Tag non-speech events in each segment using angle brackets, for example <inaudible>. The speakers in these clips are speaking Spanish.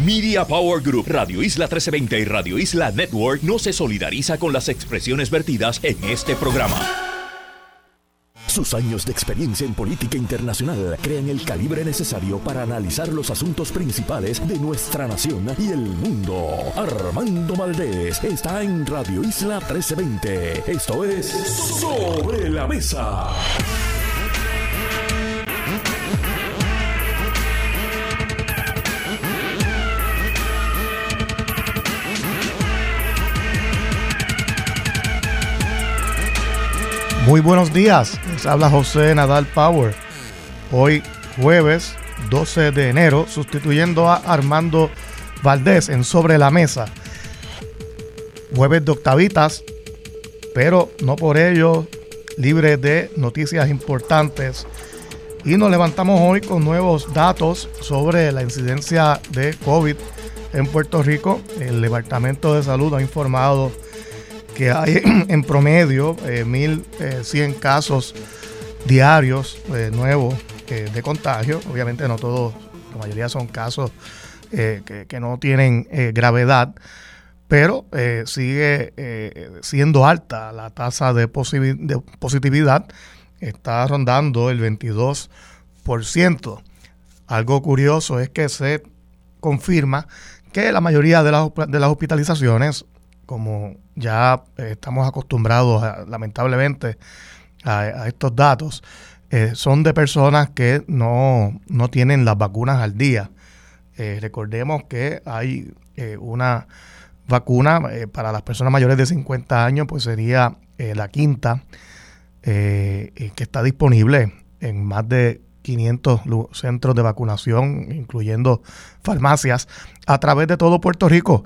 Media Power Group, Radio Isla 1320 y Radio Isla Network no se solidariza con las expresiones vertidas en este programa. Sus años de experiencia en política internacional crean el calibre necesario para analizar los asuntos principales de nuestra nación y el mundo. Armando Valdés está en Radio Isla 1320. Esto es Sobre la Mesa. Muy buenos días, les habla José Nadal Power. Hoy jueves 12 de enero, sustituyendo a Armando Valdés en Sobre la Mesa. Jueves de octavitas, pero no por ello libre de noticias importantes. Y nos levantamos hoy con nuevos datos sobre la incidencia de COVID en Puerto Rico. El Departamento de Salud ha informado que hay <clears throat> en promedio 1.100 eh, casos diarios eh, nuevos eh, de contagio. Obviamente no todos, la mayoría son casos que, no tienen gravedad, pero sigue siendo alta la tasa de, de, positividad. Está rondando el 22%. Algo curioso es que se confirma que la mayoría de las, de las hospitalizaciones como ya eh, estamos acostumbrados, lamentablemente, a, estos datos, eh, son de personas que no, tienen las vacunas al día. Eh, recordemos que hay una vacuna para las personas mayores de 50 años, pues sería la quinta, que está disponible en más de 500 centros de vacunación, incluyendo farmacias, a través de todo Puerto Rico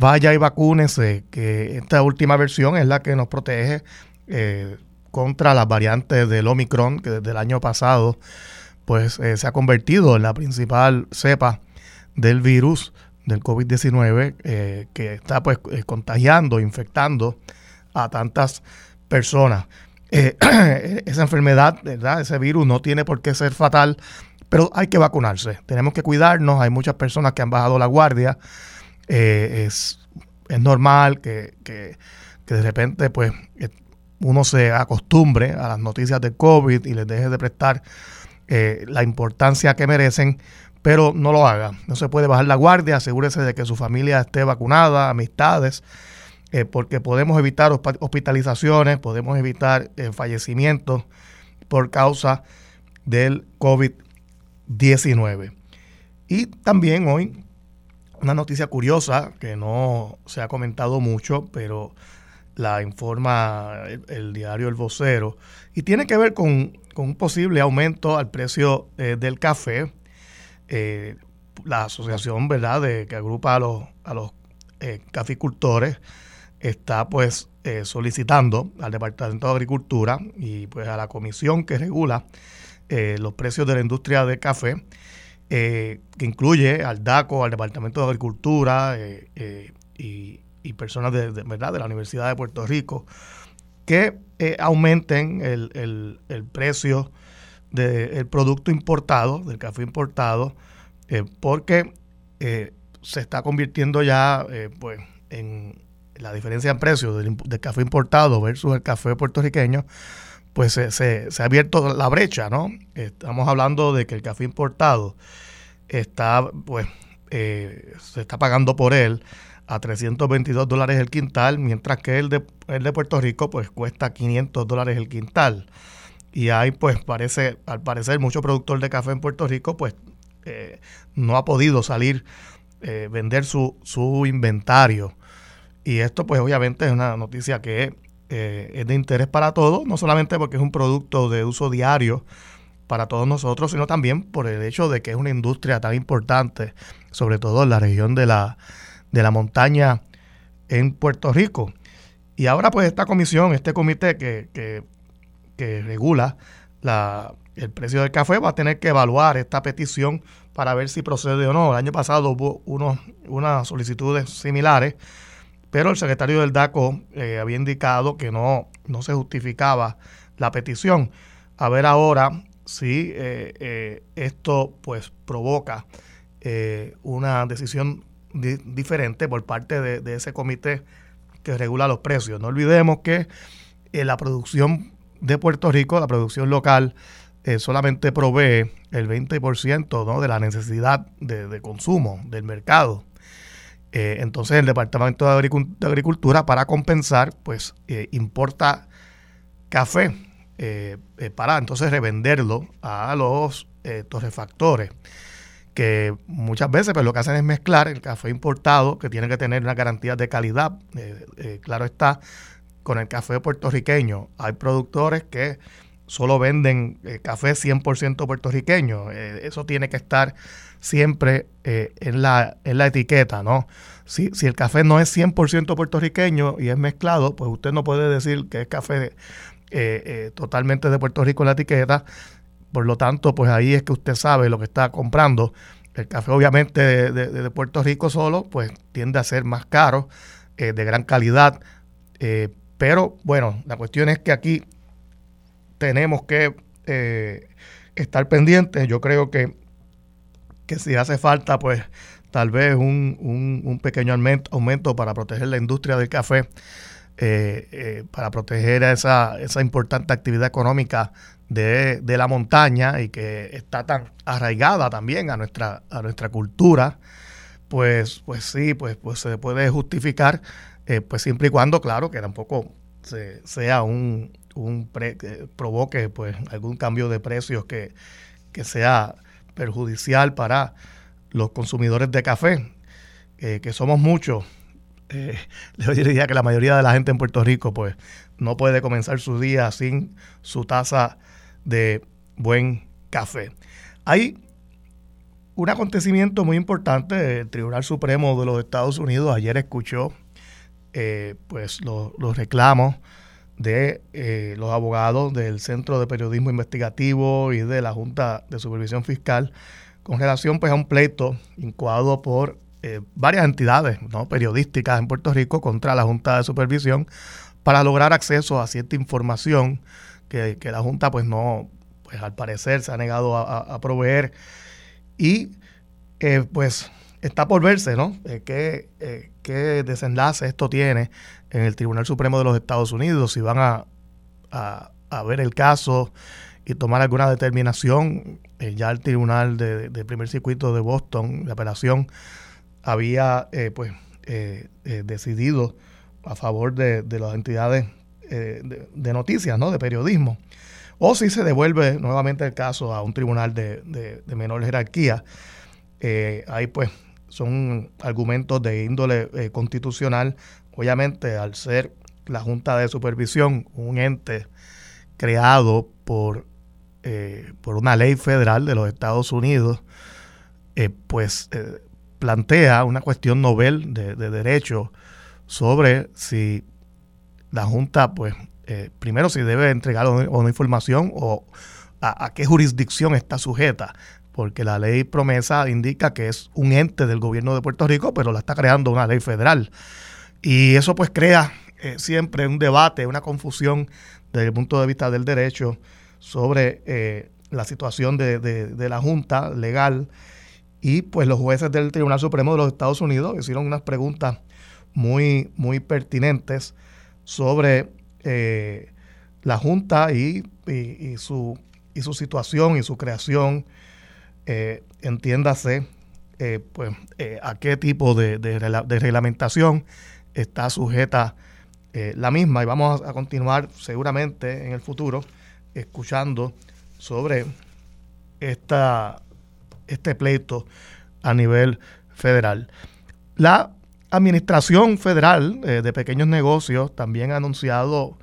vaya y vacúnese, que esta última versión es la que nos protege eh, contra las variantes del Omicron, que desde el año pasado pues eh, se ha convertido en la principal cepa del virus del COVID-19 eh, que está pues contagiando, infectando a tantas personas. <clears throat> esa enfermedad, ¿verdad? ese virus no tiene por qué ser fatal, pero hay que vacunarse. Tenemos que cuidarnos. Hay muchas personas que han bajado la guardia eh, es, es, normal que, de repente pues eh, uno se acostumbre a las noticias de COVID y les deje de prestar eh, la importancia que merecen, pero no lo haga. No se puede bajar la guardia, asegúrese de que su familia esté vacunada, amistades, porque podemos evitar hospitalizaciones, podemos evitar fallecimientos por causa del COVID-19. Y también hoy una noticia curiosa que no se ha comentado mucho, pero la informa el, diario El Vocero, y tiene que ver con, un posible aumento al precio eh, del café. Eh, la asociación verdad de, que agrupa a los, a los eh, caficultores está pues solicitando al Departamento de Agricultura y pues a la comisión que regula los precios de la industria de café eh, que incluye al DACO, al Departamento de Agricultura eh, eh, y, personas de, ¿verdad? de la Universidad de Puerto Rico, que aumenten el, precio del producto importado, del café importado, porque se está convirtiendo ya pues, en la diferencia en precio del, café importado versus el café puertorriqueño, pues se, se, ha abierto la brecha, ¿no? Estamos hablando de que el café importado está, pues, eh, se está pagando por él a 322 dólares el quintal, mientras que el de, el de Puerto Rico, pues, cuesta 500 dólares el quintal. Y hay, pues, parece, al parecer, mucho productor de café en Puerto Rico, pues, eh, no ha podido salir, eh, vender su, su inventario. Y esto, pues, obviamente es una noticia que es de interés para todos, no solamente porque es un producto de uso diario, para todos nosotros, sino también por el hecho de que es una industria tan importante, sobre todo en la región de la, de la montaña en Puerto Rico. Y ahora pues esta comisión, este comité que, que, regula la, el precio del café va a tener que evaluar esta petición para ver si procede o no. El año pasado hubo unos, unas solicitudes similares, pero el secretario del DACO eh, había indicado que no, no se justificaba la petición. A ver ahora si eh, eh, esto pues provoca una decisión diferente por parte de, ese comité que regula los precios. No olvidemos que la producción de Puerto Rico, la producción local, solamente provee el 20% ¿no? de la necesidad de, consumo del mercado. Eh, entonces el Departamento de, Agricultura para compensar pues eh, importa café eh, para entonces revenderlo a los torrefactores que muchas veces pues, lo que hacen es mezclar el café importado que tiene que tener una garantía de calidad claro está con el café puertorriqueño. Hay productores que solo venden eh, café 100% puertorriqueño. Eh, eso tiene que estar siempre eh, en, la, en la etiqueta, ¿no? Si, si el café no es 100% puertorriqueño y es mezclado, pues usted no puede decir que es café totalmente de Puerto Rico en la etiqueta. Por lo tanto, pues ahí es que usted sabe lo que está comprando. El café obviamente de, de, Puerto Rico solo, pues tiende a ser más caro, de gran calidad. pero bueno, la cuestión es que aquí tenemos que eh, estar pendientes. Yo creo que, que si hace falta, pues tal vez un, pequeño aumento, para proteger la industria del café, eh, eh, para proteger esa, esa importante actividad económica de, la montaña y que está tan arraigada también a nuestra, a nuestra cultura, pues, pues sí, pues, pues se puede justificar, pues siempre y cuando, claro, que tampoco sea un, un que provoque pues algún cambio de precios que, sea perjudicial para los consumidores de café, eh, que somos muchos. <laughs> Eh, yo diría que la mayoría de la gente en Puerto Rico pues no puede comenzar su día sin su taza de buen café. Hay un acontecimiento muy importante, el Tribunal Supremo de los Estados Unidos ayer escuchó eh, pues los, los reclamos de eh, los abogados del Centro de Periodismo Investigativo y de la Junta de Supervisión Fiscal con relación pues, a un pleito incoado por eh, varias entidades ¿no? periodísticas en Puerto Rico contra la Junta de Supervisión para lograr acceso a cierta información que, la Junta pues no, pues al parecer se ha negado a, proveer y eh, pues está por verse, ¿no? qué, qué desenlace esto tiene en el Tribunal Supremo de los Estados Unidos, si van a, a, ver el caso y tomar alguna determinación, eh, ya el Tribunal de, Primer Circuito de Boston, la apelación, había eh, pues eh, decidido a favor de, las entidades de, noticias, ¿no? de periodismo. O si se devuelve nuevamente el caso a un tribunal de, de menor jerarquía, ahí pues son argumentos de índole constitucional Obviamente, al ser la Junta de Supervisión un ente creado por, eh, por una ley federal de los Estados Unidos, eh, pues eh, plantea una cuestión novel de, derecho sobre si la Junta, pues, primero si debe entregar una, información o a, qué jurisdicción está sujeta, porque la ley promesa indica que es un ente del gobierno de Puerto Rico, pero la está creando una ley federal. Y eso pues crea eh, siempre un debate, una confusión desde el punto de vista del derecho sobre eh, la situación de, la Junta legal. Y pues los jueces del Tribunal Supremo de los Estados Unidos hicieron unas preguntas muy, muy pertinentes sobre eh, la Junta y, su, y su situación y su creación. entiéndase pues, a qué tipo de, de reglamentación está sujeta eh, la misma y vamos a continuar seguramente en el futuro escuchando sobre esta, este pleito a nivel federal. La Administración Federal eh, de Pequeños Negocios también ha anunciado,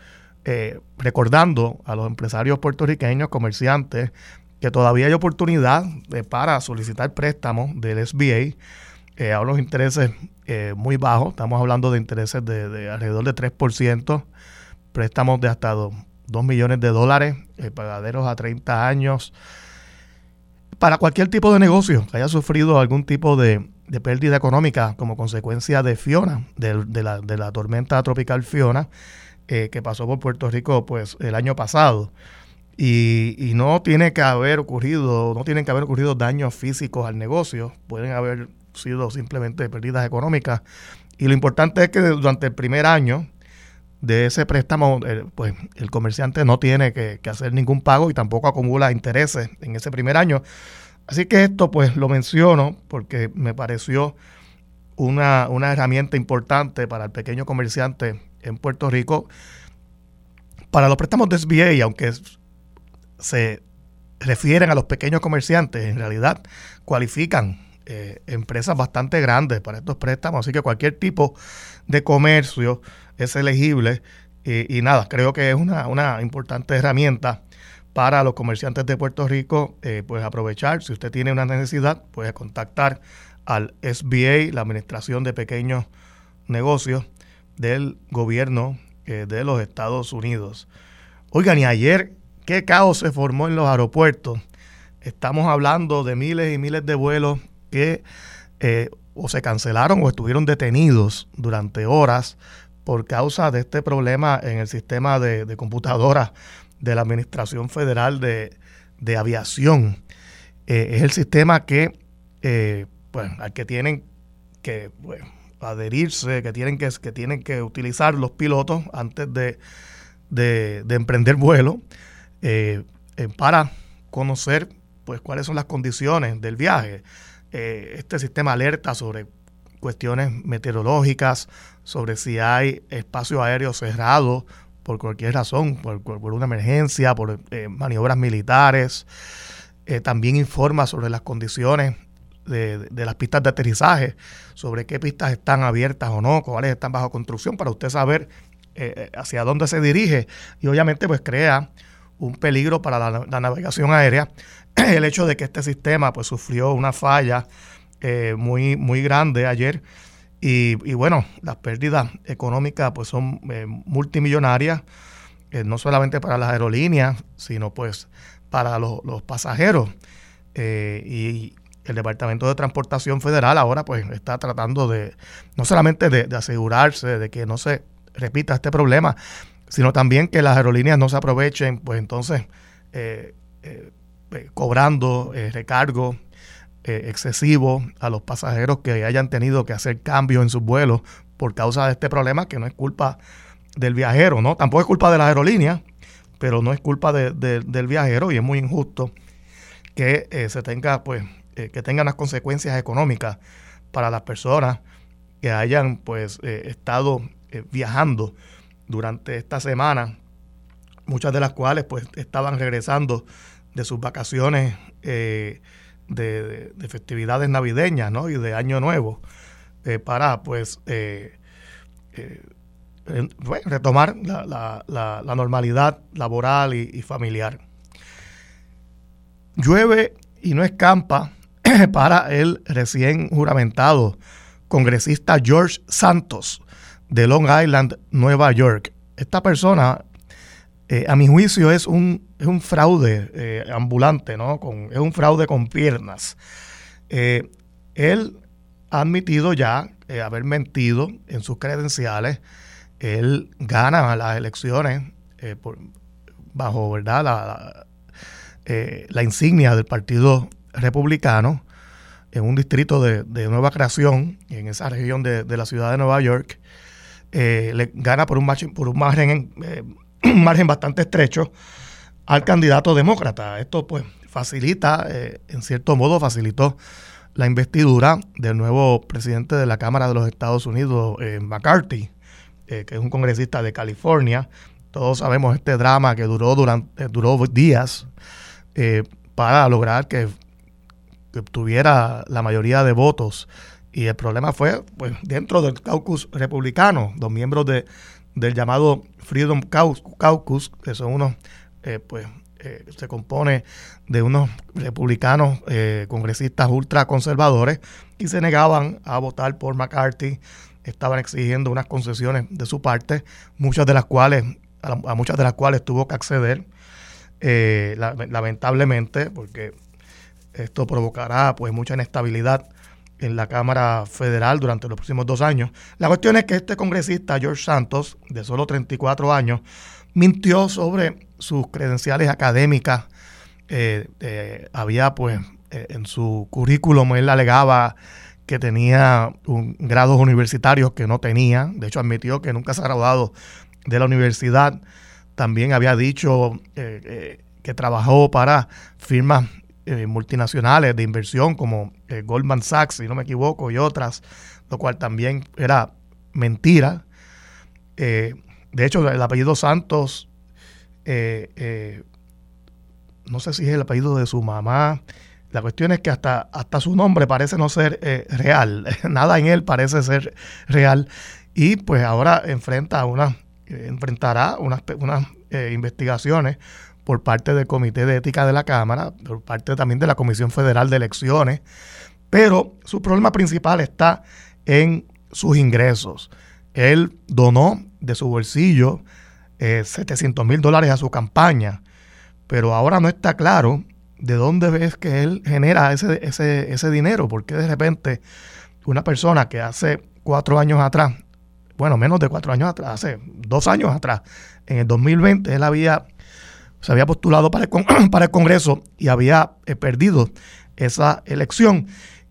eh, recordando a los empresarios puertorriqueños, comerciantes, que todavía hay oportunidad para solicitar préstamos del SBA a unos intereses eh, muy bajo, estamos hablando de intereses de, alrededor de 3%, préstamos de hasta 2, millones de dólares, eh, pagaderos a 30 años, para cualquier tipo de negocio que haya sufrido algún tipo de, pérdida económica como consecuencia de Fiona, de, la, tormenta tropical Fiona, eh, que pasó por Puerto Rico pues el año pasado. y, no tiene que haber ocurrido, no tienen que haber ocurrido daños físicos al negocio, pueden haber sido simplemente pérdidas económicas. Y lo importante es que durante el primer año de ese préstamo, eh, pues el comerciante no tiene que, hacer ningún pago y tampoco acumula intereses en ese primer año. Así que esto pues lo menciono porque me pareció una, una herramienta importante para el pequeño comerciante en Puerto Rico. Para los préstamos de SBA, aunque se refieren a los pequeños comerciantes, en realidad cualifican eh, empresas bastante grandes para estos préstamos, así que cualquier tipo de comercio es elegible y, nada, creo que es una, importante herramienta para los comerciantes de Puerto Rico, eh, pues aprovechar, si usted tiene una necesidad, puede contactar al SBA, la Administración de Pequeños Negocios del gobierno eh, de los Estados Unidos. Oigan, y ayer qué caos se formó en los aeropuertos. Estamos hablando de miles y miles de vuelos que eh, o se cancelaron o estuvieron detenidos durante horas por causa de este problema en el sistema de, computadoras de la Administración Federal de, Aviación. Eh, es el sistema que, eh, pues, al que tienen que adherirse, que tienen que, que tienen que utilizar los pilotos antes de, de emprender vuelo. Para conocer pues cuáles son las condiciones del viaje. Eh, este sistema alerta sobre cuestiones meteorológicas, sobre si hay espacio aéreo cerrado por cualquier razón, por, una emergencia, por maniobras militares. también informa sobre las condiciones de, las pistas de aterrizaje, sobre qué pistas están abiertas o no, cuáles están bajo construcción, para usted saber hacia dónde se dirige. Y obviamente pues crea un peligro para la, navegación aérea <clears throat> el hecho de que este sistema pues sufrió una falla eh, muy, muy grande ayer y, bueno, las pérdidas económicas pues son eh, multimillonarias, eh, no solamente para las aerolíneas, sino pues para los, pasajeros. y el Departamento de Transportación Federal ahora pues está tratando de, no solamente de asegurarse de que no se repita este problema, sino también que las aerolíneas no se aprovechen, pues entonces eh, eh, eh, cobrando recargos excesivos a los pasajeros que hayan tenido que hacer cambios en sus vuelos por causa de este problema que no es culpa del viajero, ¿no? Tampoco es culpa de las aerolíneas, pero no es culpa del viajero y es muy injusto que se tenga, pues, que tengan las consecuencias económicas para las personas que hayan, pues, estado viajando durante esta semana, muchas de las cuales pues estaban regresando de sus vacaciones eh, de, festividades navideñas ¿no? y de Año Nuevo eh, para pues eh, retomar la, normalidad laboral y, familiar. Llueve y no escampa <clears throat> para el recién juramentado congresista George Santos de Long Island, Nueva York. Esta persona, eh, a mi juicio, es un, es un fraude eh, ambulante, ¿no? Es un fraude con piernas. Eh, él ha admitido ya haber mentido en sus credenciales. Él gana las elecciones bajo ¿verdad? La, la, insignia del Partido Republicano en un distrito de, nueva creación en esa región de, de la ciudad de Nueva York. Eh, le gana por un, margen, por un margen, eh, <clears throat> margen bastante estrecho al candidato demócrata. Esto pues facilita, eh, en cierto modo facilitó la investidura del nuevo presidente de la Cámara de los Estados Unidos, McCarthy, que es un congresista de California. Todos sabemos este drama que duró, durante, duró días para lograr que, que obtuviera la mayoría de votos y el problema fue, pues, dentro del caucus republicano, los miembros de, del llamado Freedom Caucus, que son unos, eh, pues, eh, se compone de unos republicanos eh, congresistas ultraconservadores y se negaban a votar por McCarthy, estaban exigiendo unas concesiones de su parte, muchas de las cuales, a, muchas de las cuales tuvo que acceder, lamentablemente, porque esto provocará pues mucha inestabilidad en la Cámara Federal durante los próximos dos años. La cuestión es que este congresista, George Santos, de solo 34 años, mintió sobre sus credenciales académicas. había pues en su currículum él alegaba que tenía grados universitarios que no tenía. De hecho, admitió que nunca se ha graduado de la universidad. También había dicho eh, eh, que trabajó para firmas eh, multinacionales de inversión como Goldman Sachs, si no me equivoco, y otras, lo cual también era mentira. de hecho, el apellido Santos, no sé si es el apellido de su mamá, la cuestión es que hasta, hasta su nombre parece no ser eh, real, <laughs> nada en él parece ser real. Y pues ahora enfrenta una, eh, enfrentará unas, unas eh, investigaciones por parte del Comité de Ética de la Cámara, por parte también de la Comisión Federal de Elecciones, pero su problema principal está en sus ingresos. Él donó de su bolsillo 700 mil dólares a su campaña, pero ahora no está claro de dónde ves que él genera ese, ese, ese dinero, porque de repente una persona que hace cuatro años atrás, bueno, menos de cuatro años atrás, hace dos años atrás, en el 2020, él había, se había postulado para el, <clears throat> para el Congreso y había eh, perdido esa elección.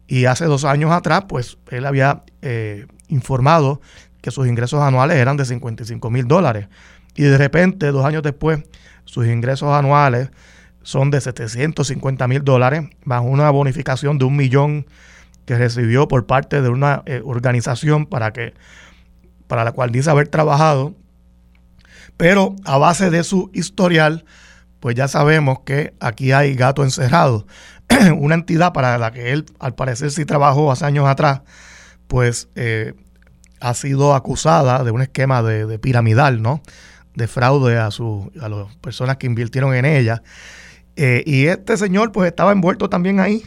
Y hace dos años atrás, pues él había eh, informado que sus ingresos anuales eran de 55 mil dólares. Y de repente, dos años después, sus ingresos anuales son de 750 mil dólares, más una bonificación de un millón que recibió por parte de una eh, organización para, que, para la cual dice haber trabajado. Pero a base de su historial, pues ya sabemos que aquí hay gato encerrado. <clears throat> una entidad para la que él, al parecer, sí trabajó hace años atrás, pues eh, ha sido acusada de un esquema de, piramidal, ¿no? De fraude a, su, a las personas que invirtieron en ella. Eh, y este señor pues estaba envuelto también ahí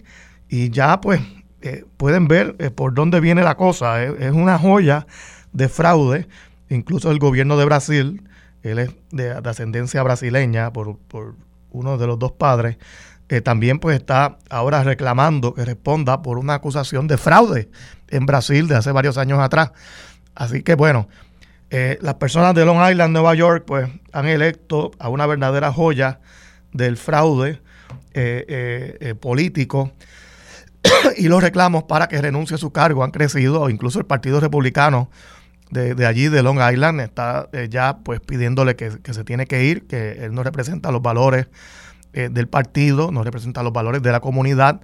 y ya pues eh, pueden ver por dónde viene la cosa. Es, una joya de fraude. Incluso el gobierno de Brasil, él es de, ascendencia brasileña por, uno de los dos padres, también pues está ahora reclamando que responda por una acusación de fraude en Brasil de hace varios años atrás. Así que bueno, las personas de Long Island, Nueva York, pues han electo a una verdadera joya del fraude eh, eh, eh, político <coughs> y los reclamos para que renuncie a su cargo han crecido, incluso el Partido Republicano de, allí, de Long Island, está ya pues pidiéndole que, se tiene que ir, que él no representa los valores del partido, no representa los valores de la comunidad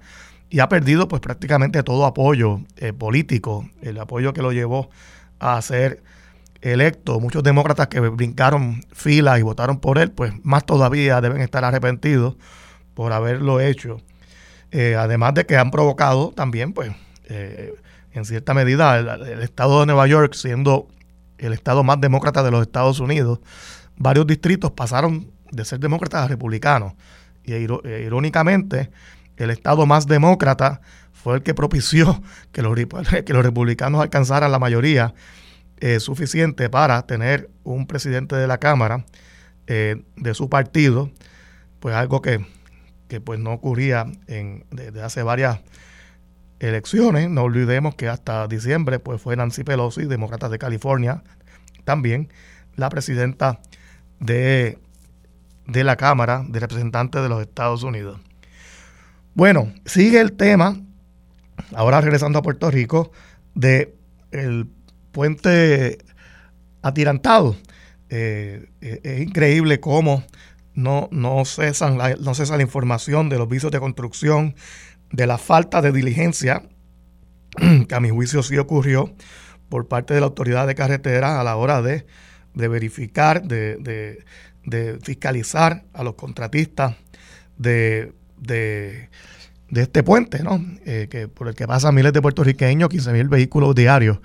y ha perdido pues prácticamente todo apoyo político, el apoyo que lo llevó a ser electo, muchos demócratas que brincaron filas y votaron por él, pues más todavía deben estar arrepentidos por haberlo hecho. Eh, además de que han provocado también, pues, eh, en cierta medida, el, estado de Nueva York, siendo el estado más demócrata de los Estados Unidos, varios distritos pasaron de ser demócratas a republicanos. Y eh, irónicamente, el estado más demócrata fue el que propició <laughs> que los, <laughs> que los republicanos alcanzaran la mayoría eh, suficiente para tener un presidente de la Cámara eh, de su partido, pues algo que, pues no ocurría en, desde hace varias elecciones. No olvidemos que hasta diciembre pues fue Nancy Pelosi, demócrata de California, también la presidenta de, de la Cámara de Representantes de los Estados Unidos. Bueno, sigue el tema, ahora regresando a Puerto Rico, de el puente atirantado. Eh, eh, es increíble cómo no, no, cesan la, no cesa la información de los vicios de construcción, de la falta de diligencia, que a mi juicio sí ocurrió por parte de la autoridad de carretera a la hora de, verificar, de, fiscalizar a los contratistas de, este puente, ¿no? Eh, que, por el que pasan miles de puertorriqueños, 15 mil vehículos diarios.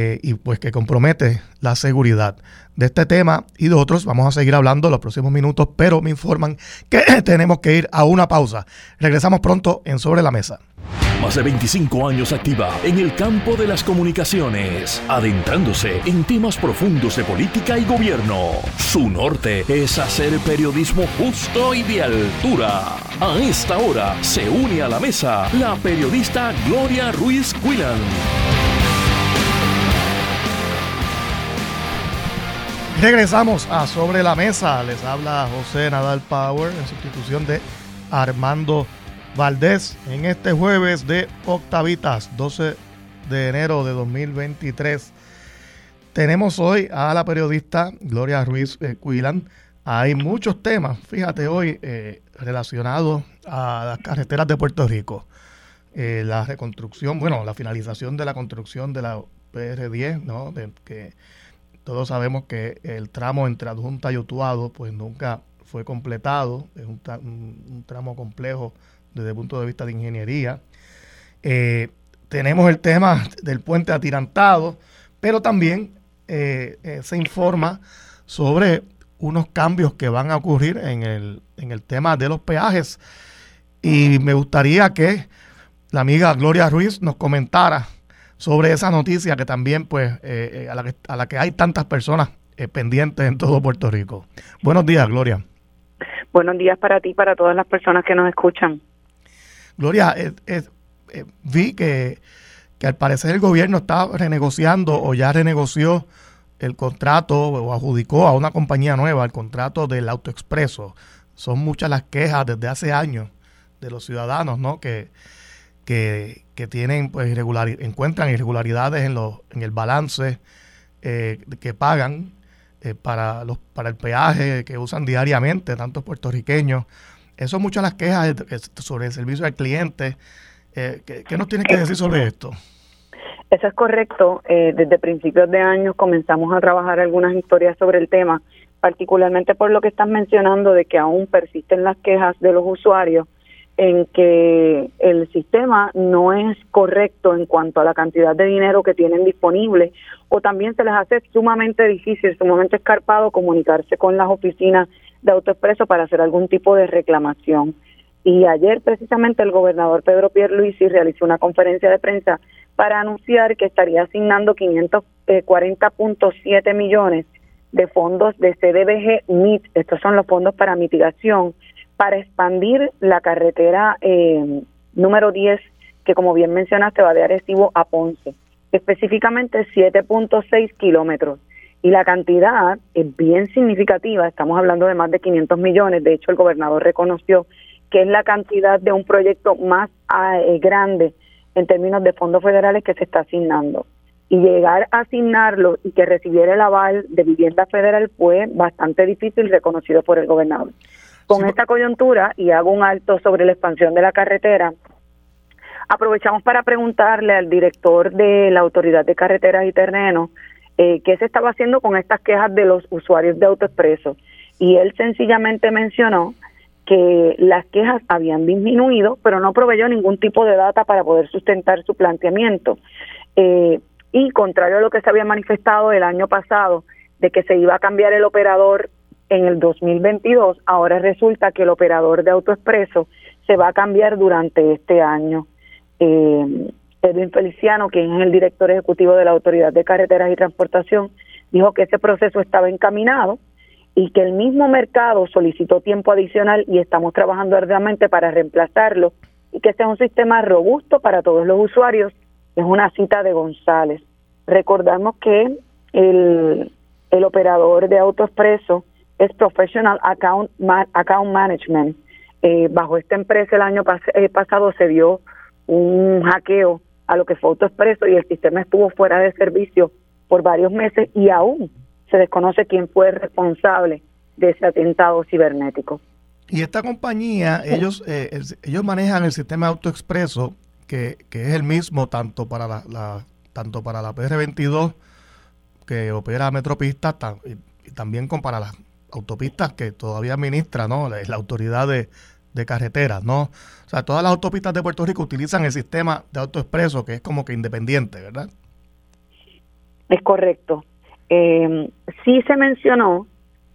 Eh, y pues que compromete la seguridad de este tema y de otros. Vamos a seguir hablando los próximos minutos, pero me informan que <laughs> tenemos que ir a una pausa. Regresamos pronto en Sobre la Mesa. Más de 25 años activa en el campo de las comunicaciones, adentrándose en temas profundos de política y gobierno. Su norte es hacer periodismo justo y de altura. A esta hora se une a la mesa la periodista Gloria Ruiz Quillan. Regresamos a Sobre la Mesa. Les habla José Nadal Power en sustitución de Armando Valdés en este jueves de Octavitas, 12 de enero de 2023. Tenemos hoy a la periodista Gloria Ruiz eh, Hay muchos temas, fíjate hoy, eh, relacionados a las carreteras de Puerto Rico. Eh, la reconstrucción, bueno, la finalización de la construcción de la PR10, ¿no? De, que todos sabemos que el tramo entre Adjunta y Utuado pues nunca fue completado, es un, tramo complejo desde el punto de vista de ingeniería. Eh, tenemos el tema del puente atirantado, pero también eh, eh, se informa sobre unos cambios que van a ocurrir en el, en el tema de los peajes. Y me gustaría que la amiga Gloria Ruiz nos comentara sobre esa noticia que también, pues, eh, eh, a, la que, a, la que, hay tantas personas eh, pendientes en todo Puerto Rico. Buenos días, Gloria. Buenos días para ti y para todas las personas que nos escuchan. Gloria, vi que, que al parecer el gobierno está renegociando o ya renegoció el contrato o adjudicó a una compañía nueva el contrato del autoexpreso. Son muchas las quejas desde hace años de los ciudadanos, ¿no? Que, que, tienen pues encuentran irregularidades en los en el balance eh, que pagan eh, para los para el peaje que usan diariamente tantos puertorriqueños eso muchas las quejas sobre el servicio al cliente eh, ¿qué, nos tiene que decir sobre esto? Eso es correcto. desde principios de año comenzamos a trabajar algunas historias sobre el tema, particularmente por lo que estás mencionando de que aún persisten las quejas de los usuarios en que el sistema no es correcto en cuanto a la cantidad de dinero que tienen disponible o también se les hace sumamente difícil, sumamente escarpado comunicarse con las oficinas de AutoExpreso para hacer algún tipo de reclamación. Y ayer precisamente el gobernador Pedro Pierluisi realizó una conferencia de prensa para anunciar que estaría asignando 540.7 millones de fondos de CDBG MIT, estos son los fondos para mitigación, para expandir la carretera eh, número 10, que como bien mencionaste va de Arecibo a Ponce, específicamente 7.6 kilómetros. Y la cantidad es bien significativa, estamos hablando de más de 500 millones, de hecho el gobernador reconoció que es la cantidad de un proyecto más ah, eh, grande en términos de fondos federales que se está asignando. Y llegar a asignarlo y que recibiera el aval de vivienda federal fue bastante difícil, reconocido por el gobernador. Con esta coyuntura, y hago un alto sobre la expansión de la carretera, aprovechamos para preguntarle al director de la Autoridad de Carreteras y Terrenos eh, qué se estaba haciendo con estas quejas de los usuarios de AutoExpreso. Y él sencillamente mencionó que las quejas habían disminuido, pero no proveyó ningún tipo de data para poder sustentar su planteamiento. Eh, y contrario a lo que se había manifestado el año pasado, de que se iba a cambiar el operador en el 2022, ahora resulta que el operador de AutoExpreso se va a cambiar durante este año. Eh, Edwin Feliciano, quien es el director ejecutivo de la Autoridad de Carreteras y Transportación, dijo que ese proceso estaba encaminado y que el mismo mercado solicitó tiempo adicional y estamos trabajando arduamente para reemplazarlo y que sea un sistema robusto para todos los usuarios. Es una cita de González. Recordamos que el operador de AutoExpreso es Professional Account, Account Management. Eh, bajo esta empresa el año eh, pasado se dio un hackeo a lo que fue AutoExpreso y el sistema estuvo fuera de servicio por varios meses y aún se desconoce quién fue responsable de ese atentado cibernético. Y esta compañía, ellos eh, ellos manejan el sistema AutoExpreso que, que es el mismo tanto para la, tanto para la PR22 que opera Metropista y, también con para la autopistas que todavía administra ¿no? la, autoridad de, carreteras, ¿no? O sea, todas las autopistas de Puerto Rico utilizan el sistema de autoexpreso que es como que independiente, ¿verdad? Es correcto. Eh, sí se mencionó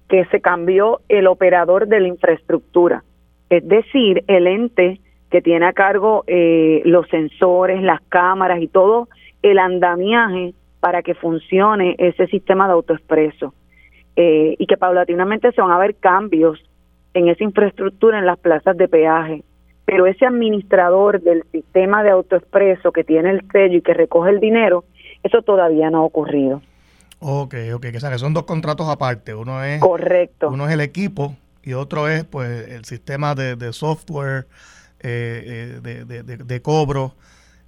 que se cambió el operador de la infraestructura, es decir, el ente que tiene a cargo eh, los sensores, las cámaras y todo el andamiaje para que funcione ese sistema de autoexpreso. Eh, y que paulatinamente se van a ver cambios en esa infraestructura en las plazas de peaje. Pero ese administrador del sistema de autoexpreso que tiene el sello y que recoge el dinero, eso todavía no ha ocurrido. Ok, ok, que, que son dos contratos aparte. Uno es, Correcto. Uno es el equipo y otro es pues el sistema de, software eh, eh, de, de, cobro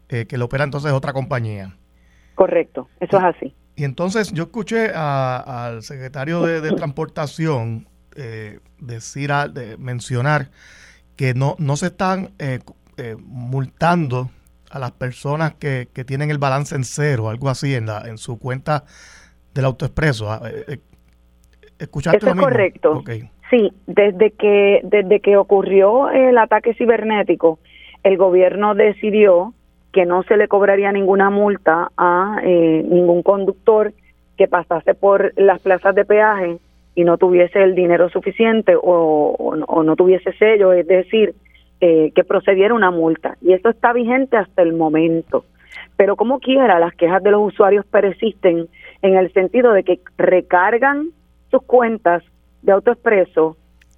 eh, que lo opera entonces otra compañía. Correcto, eso es así. Y entonces yo escuché al secretario de, Transportación decir, de mencionar que no, no se están multando a las personas que, que, tienen el balance en cero, algo así, en, la, en su cuenta del autoexpreso. Ah, ¿Escuchaste Eso es correcto. Sí, desde que, desde que ocurrió el ataque cibernético, el gobierno decidió que no se le cobraría ninguna multa a eh, ningún conductor que pasase por las plazas de peaje y no tuviese el dinero suficiente o, no tuviese sello, es decir, eh, que procediera una multa. Y eso está vigente hasta el momento. Pero como quiera, las quejas de los usuarios persisten en el sentido de que recargan sus cuentas de AutoExpreso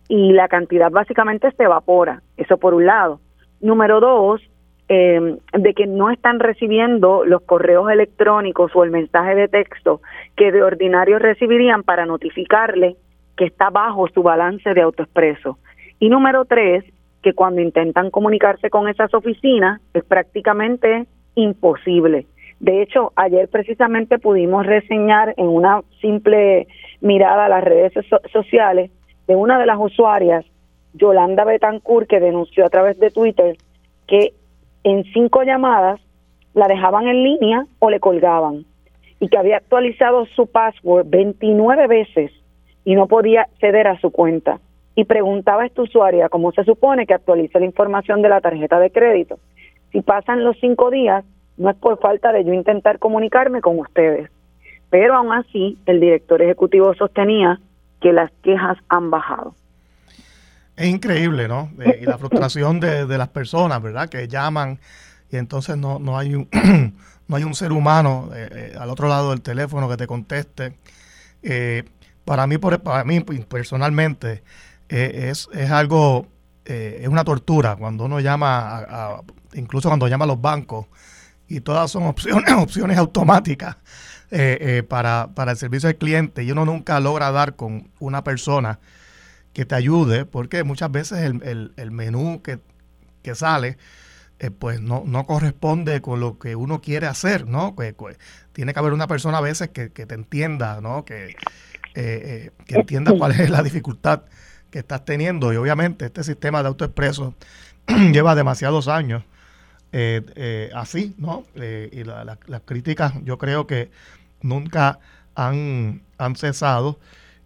y la cantidad básicamente se evapora. Eso por un lado. Número dos, eh, de que no están recibiendo los correos electrónicos o el mensaje de texto que de ordinario recibirían para notificarle que está bajo su balance de AutoExpreso. Y número tres, que cuando intentan comunicarse con esas oficinas es prácticamente imposible. De hecho, ayer precisamente pudimos reseñar en una simple mirada a las redes sociales de una de las usuarias, Yolanda Betancourt, que denunció a través de Twitter que en cinco llamadas la dejaban en línea o le colgaban y que había actualizado su password 29 veces y no podía acceder a su cuenta. Y preguntaba a esta usuaria cómo se supone que actualiza la información de la tarjeta de crédito. Si pasan los cinco días, no es por falta de yo intentar comunicarme con ustedes. Pero aún así, el director ejecutivo sostenía que las quejas han bajado. Es increíble, ¿no? y la frustración de, las personas, ¿verdad? Que llaman y entonces no, no, hay, un, <clears throat> no hay un ser humano eh, eh, al otro lado del teléfono que te conteste. Eh, para mí, para mí personalmente, es, es algo, es una tortura cuando uno llama, incluso cuando llama a los bancos, y todas son opciones, <laughs> opciones automáticas para, para, el servicio al cliente y uno nunca logra dar con una persona que te ayude porque muchas veces el, el, menú que, sale eh, pues no, no corresponde con lo que uno quiere hacer, ¿no? Que, tiene que haber una persona a veces que, te entienda, ¿no? Que, que entienda cuál es la dificultad que estás teniendo y obviamente este sistema de autoexpreso <clears throat> lleva demasiados años eh, eh, así, ¿no? Eh, y las críticas yo creo que nunca han, han cesado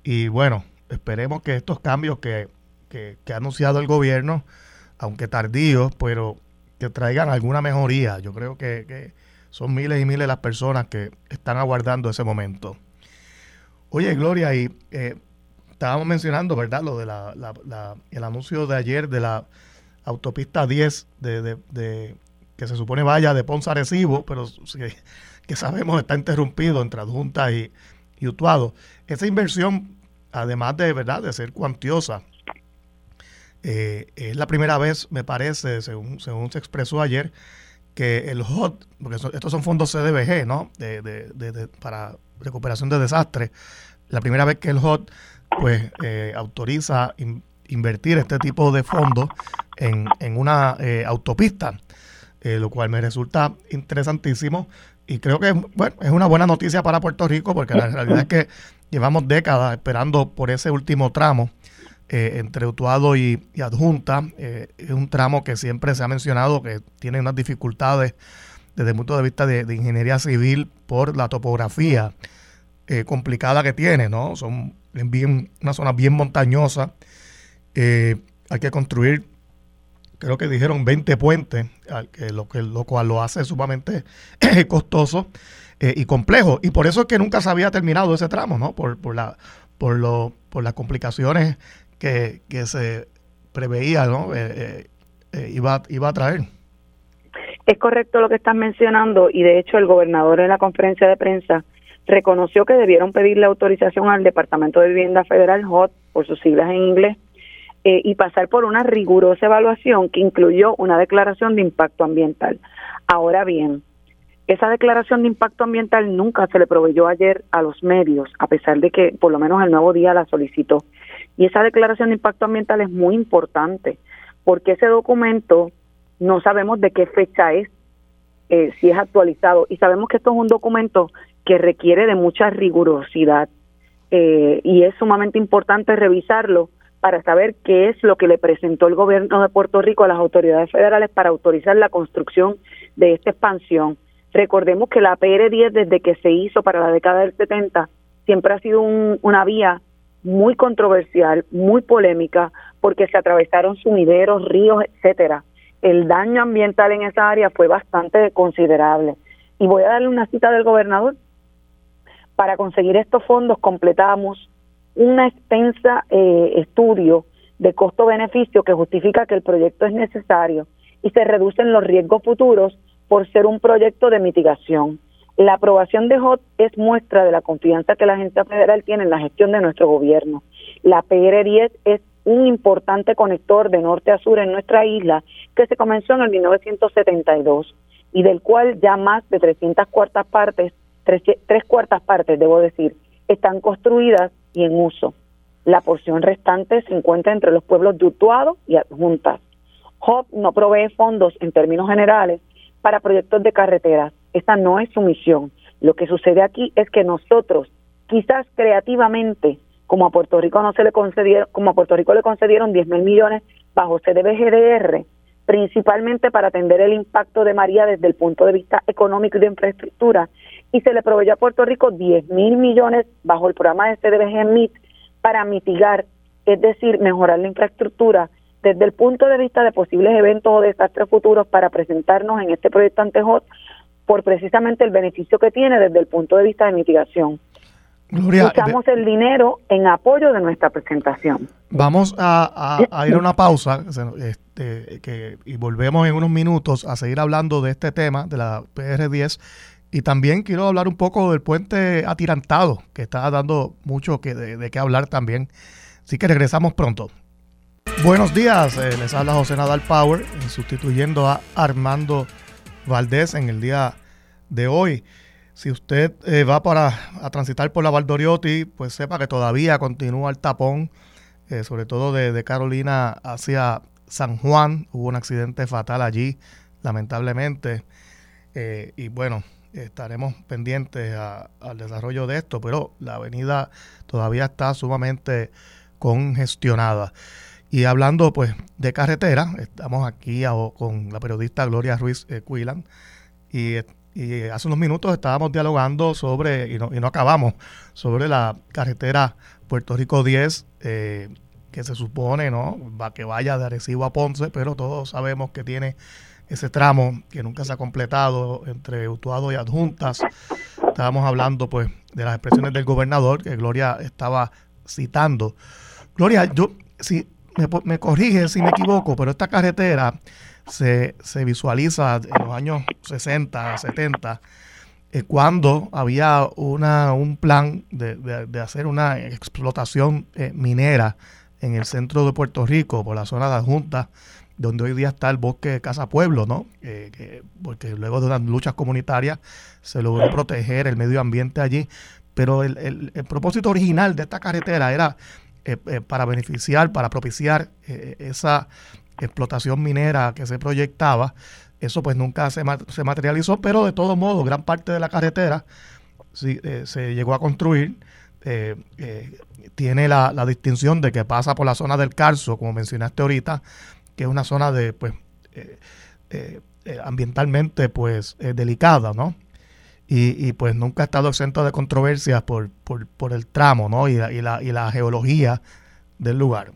y bueno, esperemos que estos cambios que, ha anunciado el gobierno, aunque tardíos, pero que traigan alguna mejoría. Yo creo que, son miles y miles las personas que están aguardando ese momento. Oye, Gloria, y estábamos mencionando, ¿verdad? Lo de la, el anuncio de ayer de la autopista 10 de, que se supone vaya de Ponce a Recibo, pero que, sabemos está interrumpido entre adjunta y, y Utuado. Esa inversión, además de verdad de ser cuantiosa, eh, es la primera vez, me parece, según, según se expresó ayer, que el HOT, porque estos son fondos CDBG, ¿no? De, de, para recuperación de desastres, la primera vez que el HOT pues eh, autoriza invertir este tipo de fondos en, en una eh, autopista. Eh, lo cual me resulta interesantísimo y creo que bueno, es una buena noticia para Puerto Rico porque la realidad es que llevamos décadas esperando por ese último tramo eh, entre Utuado y, Adjunta. Eh, es un tramo que siempre se ha mencionado que tiene unas dificultades desde el punto de vista de, ingeniería civil por la topografía complicada que tiene, ¿no? Son bien, una zona bien montañosa. hay que construir creo que dijeron 20 puentes, que, lo cual lo hace sumamente <clears throat> costoso eh, y complejo. Y por eso es que nunca se había terminado ese tramo, ¿no? Por, por, la, por, lo, por las complicaciones que, se preveía, ¿no? Eh, eh, iba, iba a traer. Es correcto lo que estás mencionando y de hecho el gobernador en la conferencia de prensa reconoció que debieron pedirle autorización al Departamento de Vivienda Federal, HOT, por sus siglas en inglés, eh, y pasar por una rigurosa evaluación que incluyó una declaración de impacto ambiental. Ahora bien, Esa declaración de impacto ambiental nunca se le proveyó ayer a los medios, a pesar de que por lo menos el nuevo día la solicitó. Y esa declaración de impacto ambiental es muy importante, porque ese documento no sabemos de qué fecha es, eh, si es actualizado, y sabemos que esto es un documento que requiere de mucha rigurosidad eh, y es sumamente importante revisarlo para saber qué es lo que le presentó el gobierno de Puerto Rico a las autoridades federales para autorizar la construcción de esta expansión. Recordemos que la PR10 desde que se hizo para la década del 70 siempre ha sido una vía muy controversial, muy polémica, porque se atravesaron sumideros, ríos, etcétera. El daño ambiental en esa área fue bastante considerable. Y voy a darle una cita del gobernador. Para conseguir estos fondos completamos una extensa eh, estudio de costo-beneficio que justifica que el proyecto es necesario y se reducen los riesgos futuros por ser un proyecto de mitigación. La aprobación de HOT es muestra de la confianza que la agencia federal tiene en la gestión de nuestro gobierno. La PR10 es un importante conector de norte a sur en nuestra isla que se comenzó en el 1972 y del cual ya más de 300 cuartas partes, tres, tres cuartas partes, debo decir, están construidas y en uso. La porción restante se encuentra entre los pueblos de Utuado y Adjuntas. HOP no provee fondos en términos generales para proyectos de carreteras. Esta no es su misión. Lo que sucede aquí es que nosotros, quizás creativamente, como a Puerto Rico no se le concedieron, como a Puerto Rico le concedieron 10 mil millones bajo CDBGDR, principalmente para atender el impacto de María desde el punto de vista económico y de infraestructura, y se le proveyó a Puerto Rico 10 mil millones bajo el programa de CDBG MIT para mitigar, es decir, mejorar la infraestructura desde el punto de vista de posibles eventos o desastres futuros para presentarnos en este proyecto ante HOT por precisamente el beneficio que tiene desde el punto de vista de mitigación. Usamos el dinero en apoyo de nuestra presentación. Vamos a, ir a una pausa este, que, y volvemos en unos minutos a seguir hablando de este tema, de la PR10. Y también quiero hablar un poco del puente atirantado, que está dando mucho que de, qué hablar también. Así que regresamos pronto. Buenos días, eh, les habla José Nadal Power, sustituyendo a Armando Valdés en el día de hoy. Si usted eh, va para a transitar por la Valdoriotti, pues sepa que todavía continúa el tapón, eh, sobre todo de, Carolina hacia San Juan. Hubo un accidente fatal allí, lamentablemente. Eh, y bueno, estaremos pendientes al desarrollo de esto, pero la avenida todavía está sumamente congestionada. Y hablando pues de carretera, estamos aquí con la periodista Gloria Ruiz Cuilan y y hace unos minutos estábamos dialogando sobre, y no, y no acabamos, sobre la carretera Puerto Rico 10, eh, que se supone ¿no? va que vaya de Arecibo a Ponce, pero todos sabemos que tiene ese tramo que nunca se ha completado entre Utuado y Adjuntas. Estábamos hablando pues de las expresiones del gobernador que Gloria estaba citando. Gloria, yo si me, me corrige si me equivoco, pero esta carretera se, se visualiza en los años 60, 70, eh, cuando había una, un plan de, de, hacer una explotación eh, minera en el centro de Puerto Rico, por la zona de Junta, donde hoy día está el bosque de Casa Pueblo, ¿no? que, porque luego de unas luchas comunitarias se logró proteger el medio ambiente allí, pero el, el, el propósito original de esta carretera era eh, para beneficiar, para propiciar esa explotación minera que se proyectaba. Eso pues nunca se, materializó, pero de todo modo gran parte de la carretera eh, se llegó a construir. Eh, eh, tiene la, distinción de que pasa por la zona del Carso, como mencionaste ahorita, que es una zona de pues ambientalmente pues delicada, ¿no? Y, pues nunca ha estado exento de controversias por, por, el tramo, ¿no? Y la, y la, y la geología del lugar.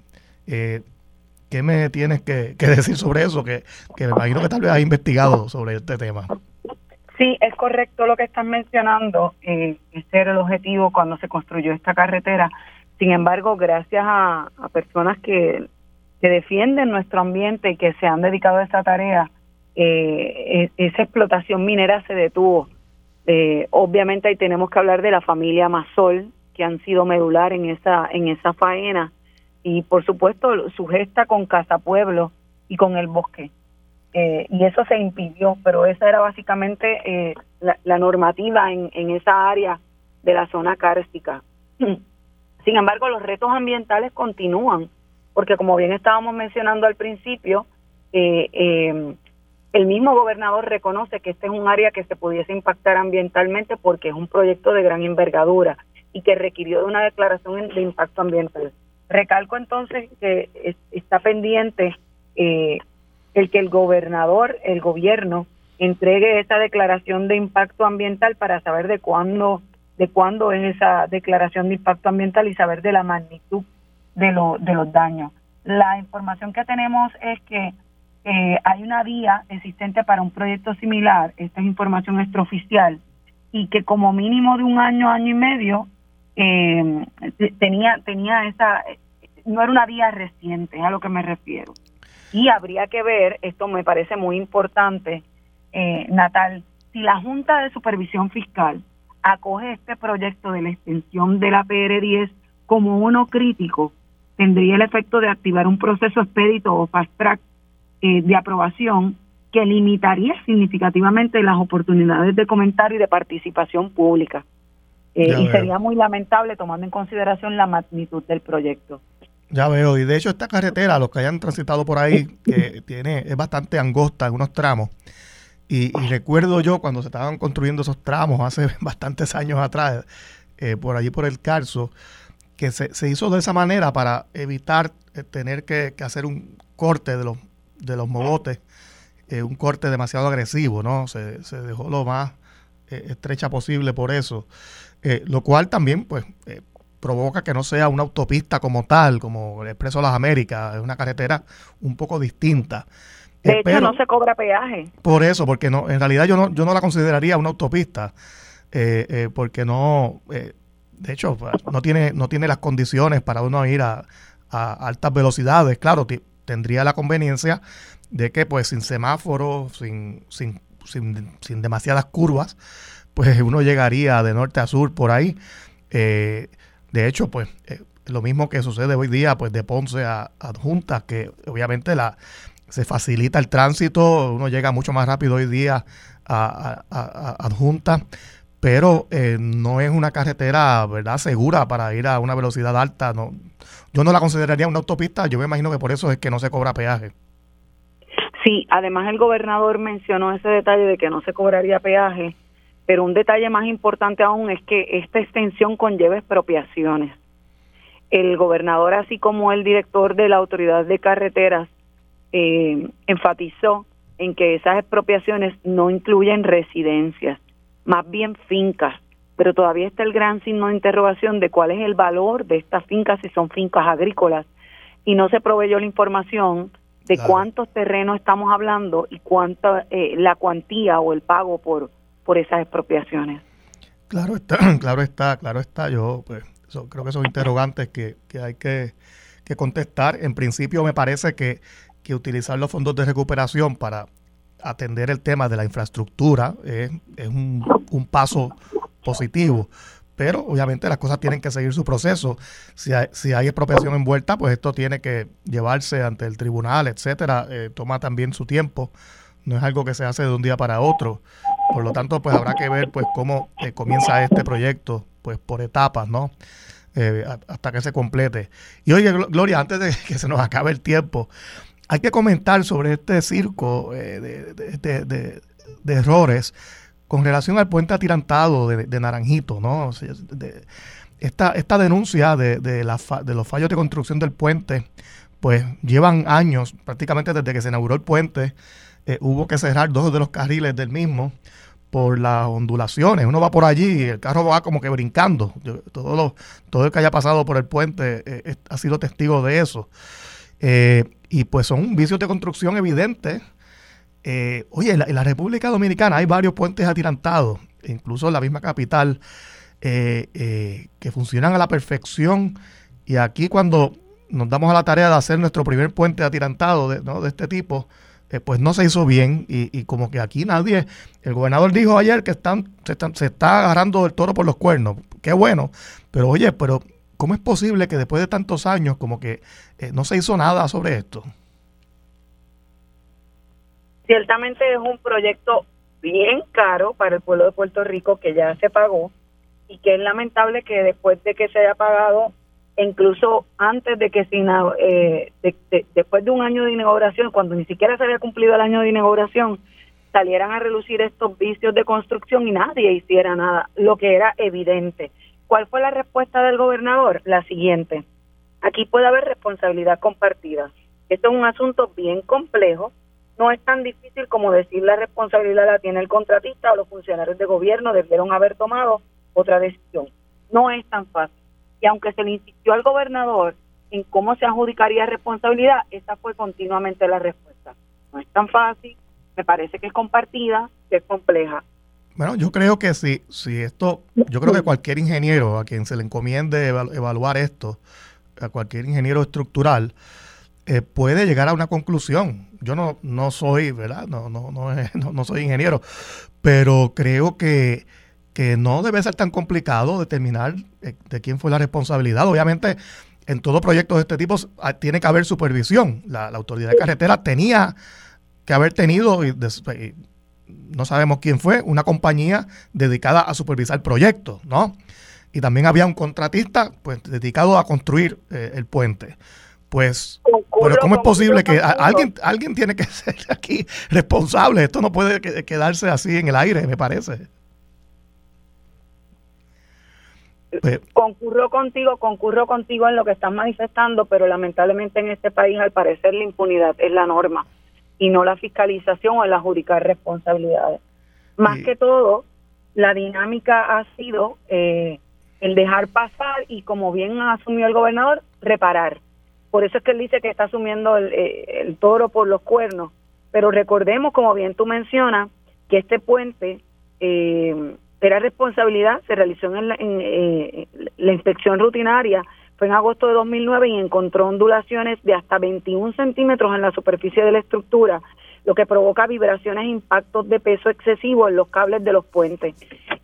¿Qué me tienes que, <laughs> decir sobre eso? Que, me imagino que tal vez has investigado sobre este tema. Sí, es correcto lo que estás mencionando. Eh, ese era el objetivo cuando se construyó esta carretera. Sin embargo, gracias a, personas que, que, defienden nuestro ambiente y que se han dedicado a esa tarea, eh, e, esa explotación minera se detuvo. Eh, obviamente ahí tenemos que hablar de la familia Masol, que han sido medular en esa, en esa faena y por supuesto su gesta con Casa Pueblo y con el bosque. Eh, y eso se impidió, pero esa era básicamente eh, la, normativa en, en esa área de la zona cárstica. <clears throat> Sin embargo, los retos ambientales continúan, porque como bien estábamos mencionando al principio, eh, eh, el mismo gobernador reconoce que este es un área que se pudiese impactar ambientalmente porque es un proyecto de gran envergadura y que requirió de una declaración de impacto ambiental. Recalco entonces que está pendiente eh, el que el gobernador, el gobierno, entregue esa declaración de impacto ambiental para saber de cuándo de cuándo es esa declaración de impacto ambiental y saber de la magnitud de, lo, de los daños. La información que tenemos es que eh, hay una vía existente para un proyecto similar, esta es información extraoficial, y que como mínimo de un año, año y medio, eh, tenía, tenía esa, no era una vía reciente, es a lo que me refiero. Y habría que ver, esto me parece muy importante, eh, Natal, si la Junta de Supervisión Fiscal acoge este proyecto de la extensión de la PR10 como uno crítico, tendría el efecto de activar un proceso expedito o fast track eh, de aprobación que limitaría significativamente las oportunidades de comentario y de participación pública. Eh, y sería muy lamentable tomando en consideración la magnitud del proyecto. Ya veo, y de hecho esta carretera, los que hayan transitado por ahí, que tiene, es bastante angosta en unos tramos. Y, recuerdo yo cuando se estaban construyendo esos tramos hace <laughs> bastantes años atrás, eh, por allí por el Carso, que se, se, hizo de esa manera para evitar eh, tener que, hacer un corte de los, de los mogotes, eh, un corte demasiado agresivo, ¿no? Se, se dejó lo más estrecha posible por eso, lo cual también, pues, provoca que no sea una autopista como tal, como el Expreso las Américas, es una carretera un poco distinta. De hecho, no se cobra peaje. Por eso, porque no, en realidad yo no, yo no la consideraría una autopista, eh, eh, porque no, eh, de hecho, pues, no tiene, no tiene las condiciones para uno ir a, altas velocidades. Claro, tendría la conveniencia de que, pues, sin semáforo, sin, sin, sin, demasiadas curvas, pues uno llegaría de norte a sur por ahí. de hecho, pues, lo mismo que sucede hoy día, pues, de Ponce a Adjunta, que obviamente la se facilita el tránsito, uno llega mucho más rápido hoy día a, Adjunta, pero eh, no es una carretera verdad segura para ir a una velocidad alta. No, yo no la consideraría una autopista, yo me imagino que por eso es que no se cobra peaje. Sí, además el gobernador mencionó ese detalle de que no se cobraría peaje, pero un detalle más importante aún es que esta extensión conlleva expropiaciones. El gobernador, así como el director de la Autoridad de Carreteras, eh, enfatizó en que esas expropiaciones no incluyen residencias, más bien fincas, pero todavía está el gran signo de interrogación de cuál es el valor de estas fincas si son fincas agrícolas y no se proveyó la información de cuántos terrenos estamos hablando y cuánta eh, la cuantía o el pago por por esas expropiaciones. Claro está, <clears throat> claro está, claro está. Yo pues creo que son interrogantes que, que hay que, que contestar. En principio me parece que que utilizar los fondos de recuperación para atender el tema de la infraestructura es, un, paso positivo. Pero obviamente las cosas tienen que seguir su proceso. Si hay, expropiación envuelta, pues esto tiene que llevarse ante el tribunal, etcétera. Eh, toma también su tiempo. No es algo que se hace de un día para otro. Por lo tanto, pues habrá que ver pues cómo eh, comienza este proyecto, pues por etapas, ¿no? Eh, hasta que se complete. Y oye, Gloria, antes de que se nos acabe el tiempo, hay que comentar sobre este circo de, errores con relación al puente atirantado de, Naranjito, ¿no? esta, denuncia de, los fallos de construcción del puente, pues llevan años, prácticamente desde que se inauguró el puente, eh, hubo que cerrar dos de los carriles del mismo por las ondulaciones. Uno va por allí y el carro va como que brincando. todo, todo el que haya pasado por el puente eh, ha sido testigo de eso. Y pues son vicios de construcción evidentes. Eh, oye, en la, República Dominicana hay varios puentes atirantados, incluso en la misma capital, eh, eh, que funcionan a la perfección. Y aquí cuando nos damos a la tarea de hacer nuestro primer puente atirantado de, ¿no? de este tipo, pues no se hizo bien y, como que aquí nadie, el gobernador dijo ayer que están, se, están, se está agarrando el toro por los cuernos, qué bueno, pero oye, pero ¿Cómo es posible que después de tantos años como que eh, no se hizo nada sobre esto? Ciertamente es un proyecto bien caro para el pueblo de Puerto Rico que ya se pagó y que es lamentable que después de que se haya pagado, incluso antes de que se eh, después de un año de inauguración, cuando ni siquiera se había cumplido el año de inauguración, salieran a relucir estos vicios de construcción y nadie hiciera nada, lo que era evidente. ¿Cuál fue la respuesta del gobernador? La siguiente. Aquí puede haber responsabilidad compartida. Esto es un asunto bien complejo. No es tan difícil como decir la responsabilidad la tiene el contratista o los funcionarios de gobierno debieron haber tomado otra decisión. No es tan fácil. Y aunque se le insistió al gobernador en cómo se adjudicaría responsabilidad, esa fue continuamente la respuesta. No es tan fácil, me parece que es compartida, que es compleja. Bueno, yo creo que si, si esto, yo creo que cualquier ingeniero a quien se le encomiende evaluar esto, a cualquier ingeniero estructural, eh, puede llegar a una conclusión. Yo no, no soy, ¿verdad? No, no, <laughs> no, no, soy ingeniero, pero creo que, que no debe ser tan complicado determinar eh, de quién fue la responsabilidad. Obviamente, en todo proyecto de este tipo ah, tiene que haber supervisión. La, autoridad de carretera tenía que haber tenido, y, no sabemos quién fue, una compañía dedicada a supervisar proyectos, ¿no? Y también había un contratista pues dedicado a construir eh, el puente. Pues, pero ¿cómo es posible que alguien, alguien tiene que <laughs> ser aquí responsable? Esto no puede quedarse así en el aire, me parece. Pues, concurro contigo, concurro contigo en lo que estás manifestando, pero lamentablemente en este país al parecer la impunidad es la norma y no la fiscalización o el adjudicar responsabilidades. Más que todo, la dinámica ha sido eh, el dejar pasar y como bien asumió el gobernador, reparar. Por eso es que él dice que está asumiendo el, eh, toro por los cuernos. Pero recordemos, como bien tú mencionas, que este puente eh, era responsabilidad, se realizó en, en la inspección rutinaria fue en agosto de 2009 y encontró ondulaciones de hasta 21 centímetros en la superficie de la estructura, lo que provoca vibraciones e impactos de peso excesivo en los cables de los puentes.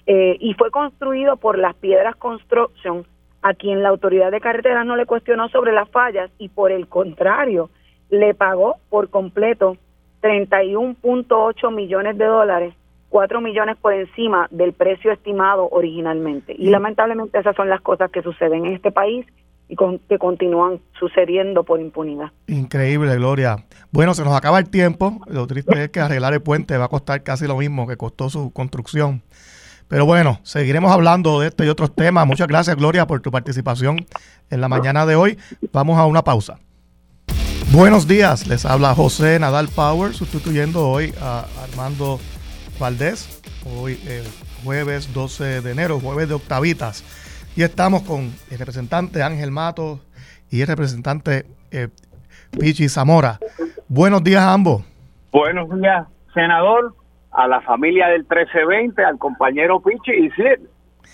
Eh, y fue construido por las Piedras Construction, a quien la autoridad de carreteras no le cuestionó sobre las fallas y por el contrario, le pagó por completo 31.8 millones de dólares 4 millones por encima del precio estimado originalmente. Y lamentablemente esas son las cosas que suceden en este país y que continúan sucediendo por impunidad. Increíble, Gloria. Bueno, se nos acaba el tiempo. Lo triste es que arreglar el puente va a costar casi lo mismo que costó su construcción. Pero bueno, seguiremos hablando de este y otros temas. Muchas gracias, Gloria, por tu participación en la mañana de hoy. Vamos a una pausa. Buenos días, les habla José Nadal Power, sustituyendo hoy a Armando Valdés, hoy el jueves 12 de enero, jueves de octavitas. Y estamos con el representante Ángel Mato y el representante eh, Pichi Zamora. Buenos días a ambos. Buenos días, senador, a la familia del 1320, al compañero Pichi y sí,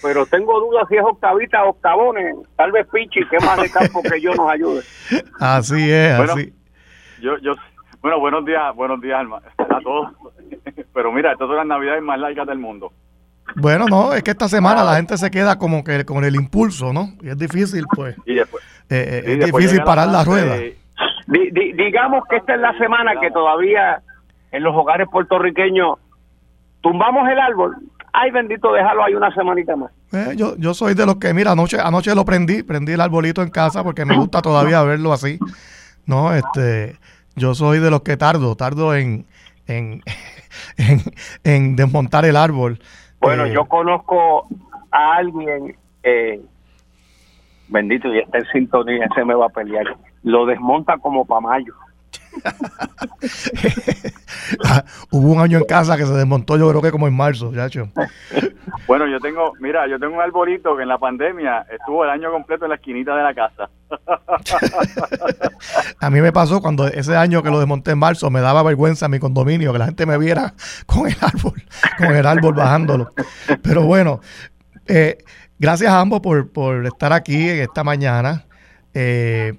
pero tengo dudas si es octavita o octavones. Tal vez Pichi, que más de campo que yo nos ayude. <laughs> Así es, así. Yo, yo, bueno, buenos días, buenos días a todos. <laughs> Pero mira, estas son las navidades más largas del mundo. Bueno, no, es que esta semana la gente se queda como que con el impulso, ¿no? Y es difícil, pues. Y después, eh, eh, es difícil parar la, rueda. digamos que esta es la semana que todavía en los hogares puertorriqueños tumbamos el árbol. Ay, bendito, déjalo ahí una semanita más. Eh, yo, yo soy de los que, mira, anoche, anoche lo prendí, prendí el arbolito en casa porque me gusta todavía verlo así. No, este, yo soy de los que tardo, tardo en, en, <laughs> en, desmontar el árbol. Bueno, eh, yo conozco a alguien, eh, bendito, y está en sintonía, ese me va a pelear, lo desmonta como para mayo. <laughs> Hubo un año en casa que se desmontó, yo creo que como en marzo, chacho. bueno, yo tengo, mira, yo tengo un arbolito que en la pandemia estuvo el año completo en la esquinita de la casa. <laughs> a mí me pasó cuando ese año que lo desmonté en marzo, me daba vergüenza mi condominio que la gente me viera con el árbol, con el árbol bajándolo. Pero bueno, eh, gracias a ambos por, por estar aquí en esta mañana. Eh,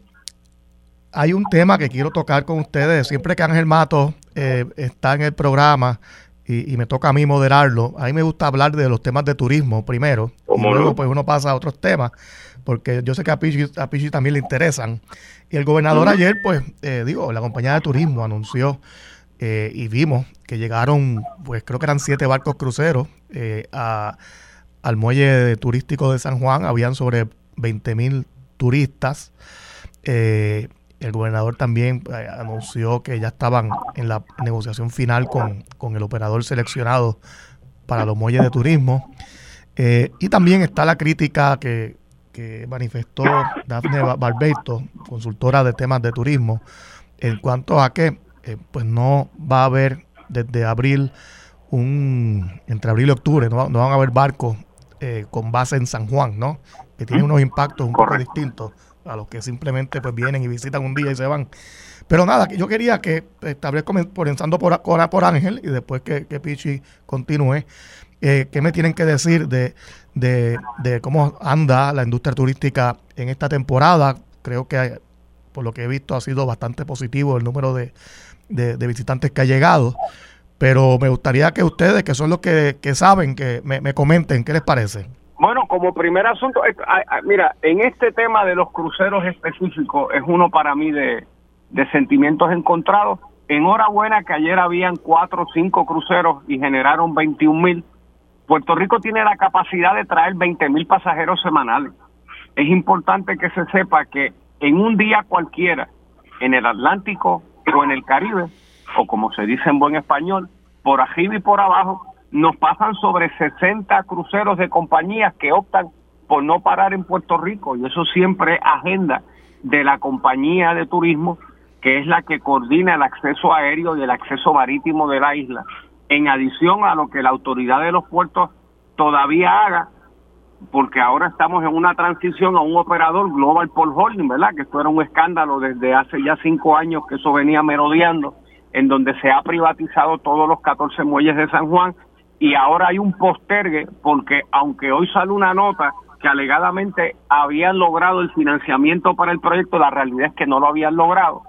hay un tema que quiero tocar con ustedes. Siempre que Ángel Mato eh, está en el programa y, me toca a mí moderarlo, a mí me gusta hablar de los temas de turismo primero. Y luego pues uno pasa a otros temas, porque yo sé que a Pichi, también le interesan. Y el gobernador ayer, pues, eh, digo, la compañía de turismo anunció eh, y vimos que llegaron, pues creo que eran siete barcos cruceros eh, al muelle turístico de San Juan, habían sobre 20 mil turistas. Eh, el gobernador también anunció que ya estaban en la negociación final con, con el operador seleccionado para los muelles de turismo. y también está la crítica que, que manifestó Dafne Barbeito, consultora de temas de turismo, en cuanto a que eh, pues no va a haber desde abril un entre abril y octubre no, van a haber barcos eh, con base en San Juan, ¿no? Que tienen unos impactos un poco distintos a los que simplemente pues vienen y visitan un día y se van. Pero nada, yo quería que establezca comenzando por, por, Ángel y después que, que Pichi continúe, eh, ¿qué me tienen que decir de, de, de, cómo anda la industria turística en esta temporada? Creo que por lo que he visto ha sido bastante positivo el número de, de, visitantes que ha llegado. Pero me gustaría que ustedes, que son los que, saben, que me, comenten qué les parece. Bueno, como primer asunto, mira, en este tema de los cruceros específicos es uno para mí de, sentimientos encontrados. Enhorabuena que ayer habían cuatro o cinco cruceros y generaron 21 mil. Puerto Rico tiene la capacidad de traer 20 mil pasajeros semanales. Es importante que se sepa que en un día cualquiera, en el Atlántico, o en el Caribe, o como se dice en buen español, por arriba y por abajo, nos pasan sobre 60 cruceros de compañías que optan por no parar en Puerto Rico y eso siempre es agenda de la compañía de turismo que es la que coordina el acceso aéreo y el acceso marítimo de la isla, en adición a lo que la autoridad de los puertos todavía haga porque ahora estamos en una transición a un operador Global Port Holding, ¿verdad? Que esto era un escándalo desde hace ya cinco años que eso venía merodeando, en donde se ha privatizado todos los 14 muelles de San Juan y ahora hay un postergue porque aunque hoy sale una nota que alegadamente habían logrado el financiamiento para el proyecto, la realidad es que no lo habían logrado.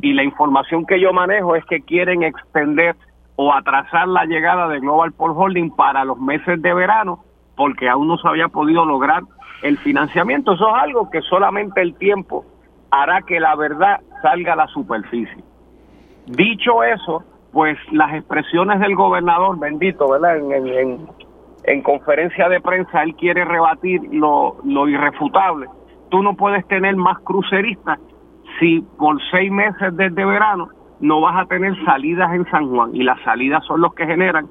Y la información que yo manejo es que quieren extender o atrasar la llegada de Global Port Holding para los meses de verano porque aún no se había podido lograr el financiamiento. Eso es algo que solamente el tiempo hará que la verdad salga a la superficie. Dicho eso, pues las expresiones del gobernador, bendito, ¿verdad? En, en, conferencia de prensa, él quiere rebatir lo, lo irrefutable. Tú no puedes tener más cruceristas si por seis meses desde verano no vas a tener salidas en San Juan y las salidas son los que generan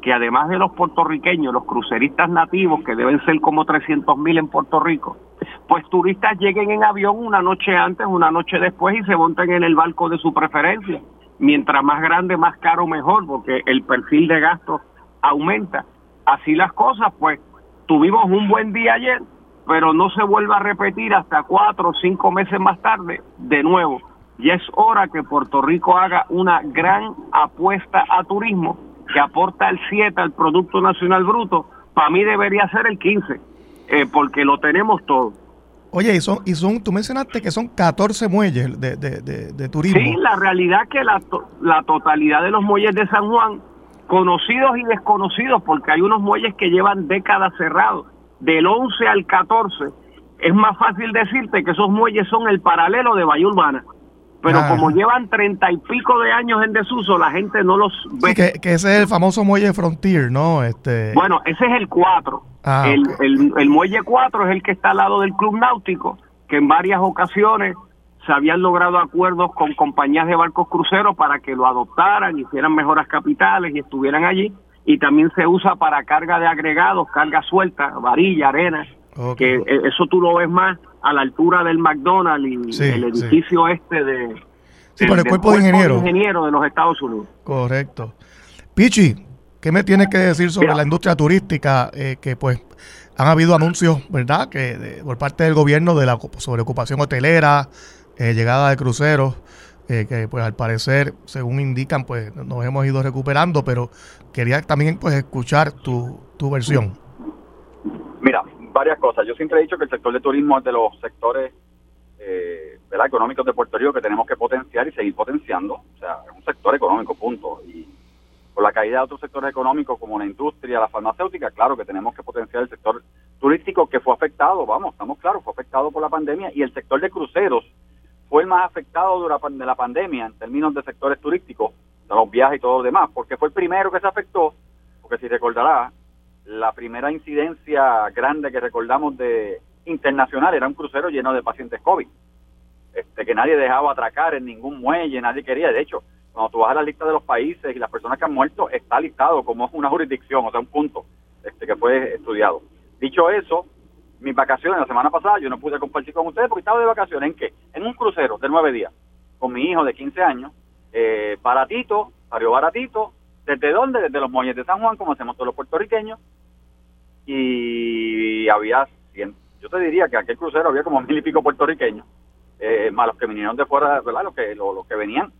que además de los puertorriqueños, los cruceristas nativos, que deben ser como 300 mil en Puerto Rico, pues turistas lleguen en avión una noche antes, una noche después y se monten en el barco de su preferencia. Mientras más grande, más caro, mejor, porque el perfil de gasto aumenta. Así las cosas, pues tuvimos un buen día ayer, pero no se vuelva a repetir hasta cuatro o cinco meses más tarde de nuevo. Ya es hora que Puerto Rico haga una gran apuesta a turismo que aporta el 7 al Producto Nacional Bruto, para mí debería ser el 15, eh, porque lo tenemos todo. Oye, y son, y son, tú mencionaste que son 14 muelles de, de, de, turismo. Sí, la realidad es que la, la totalidad de los muelles de San Juan, conocidos y desconocidos, porque hay unos muelles que llevan décadas cerrados, del 11 al 14, es más fácil decirte que esos muelles son el paralelo de Bahía Urbana pero como llevan treinta y pico de años en desuso, la gente no los ve. que, ese es el famoso muelle Frontier, ¿no? Este... Bueno, ese es el 4. Ah, el, el, muelle 4 es el que está al lado del Club Náutico, que en varias ocasiones se habían logrado acuerdos con compañías de barcos cruceros para que lo adoptaran, hicieran mejoras capitales y estuvieran allí. Y también se usa para carga de agregados, carga suelta, varilla, arena, que eh, eso tú lo ves más a la altura del McDonald's y el edificio este de... Sí, por el cuerpo de ingeniero. ingeniero de los Estados Unidos. Correcto. Pichi, ¿qué me tienes que decir sobre la industria turística? Eh, que pues han habido anuncios, ¿verdad? Que por parte del gobierno de la sobreocupación hotelera, eh, llegada de cruceros, eh, que pues al parecer, según indican, pues nos hemos ido recuperando, pero quería también pues escuchar tu, tu versión. Mira, varias cosas. Yo siempre he dicho que el sector de turismo es de los sectores eh, económicos de Puerto Rico que tenemos que potenciar y seguir potenciando. O sea, es un sector económico, punto. Y por la caída de otros sectores económicos como la industria, la farmacéutica, claro que tenemos que potenciar el sector turístico que fue afectado, vamos, estamos claros, fue afectado por la pandemia y el sector de cruceros fue el más afectado de la pandemia en términos de sectores turísticos los viajes y todo lo demás, porque fue el primero que se afectó, porque si recordará, la primera incidencia grande que recordamos de internacional era un crucero lleno de pacientes COVID, este, que nadie dejaba atracar en ningún muelle, nadie quería, de hecho, cuando tú vas a la lista de los países y las personas que han muerto, está listado como una jurisdicción, o sea, un punto este, que fue estudiado. Dicho eso, mis vacaciones la semana pasada yo no pude compartir con ustedes porque estaba de vacaciones en qué? En un crucero de nueve días con mi hijo de 15 años, eh, baratito, salió baratito. ¿Desde dónde? Desde los muelles de San Juan, como hacemos todos los puertorriqueños. Y había, yo te diría que aquel crucero había como mil y pico puertorriqueños, eh, más los que vinieron de fuera, ¿verdad? Los que, los, que venían,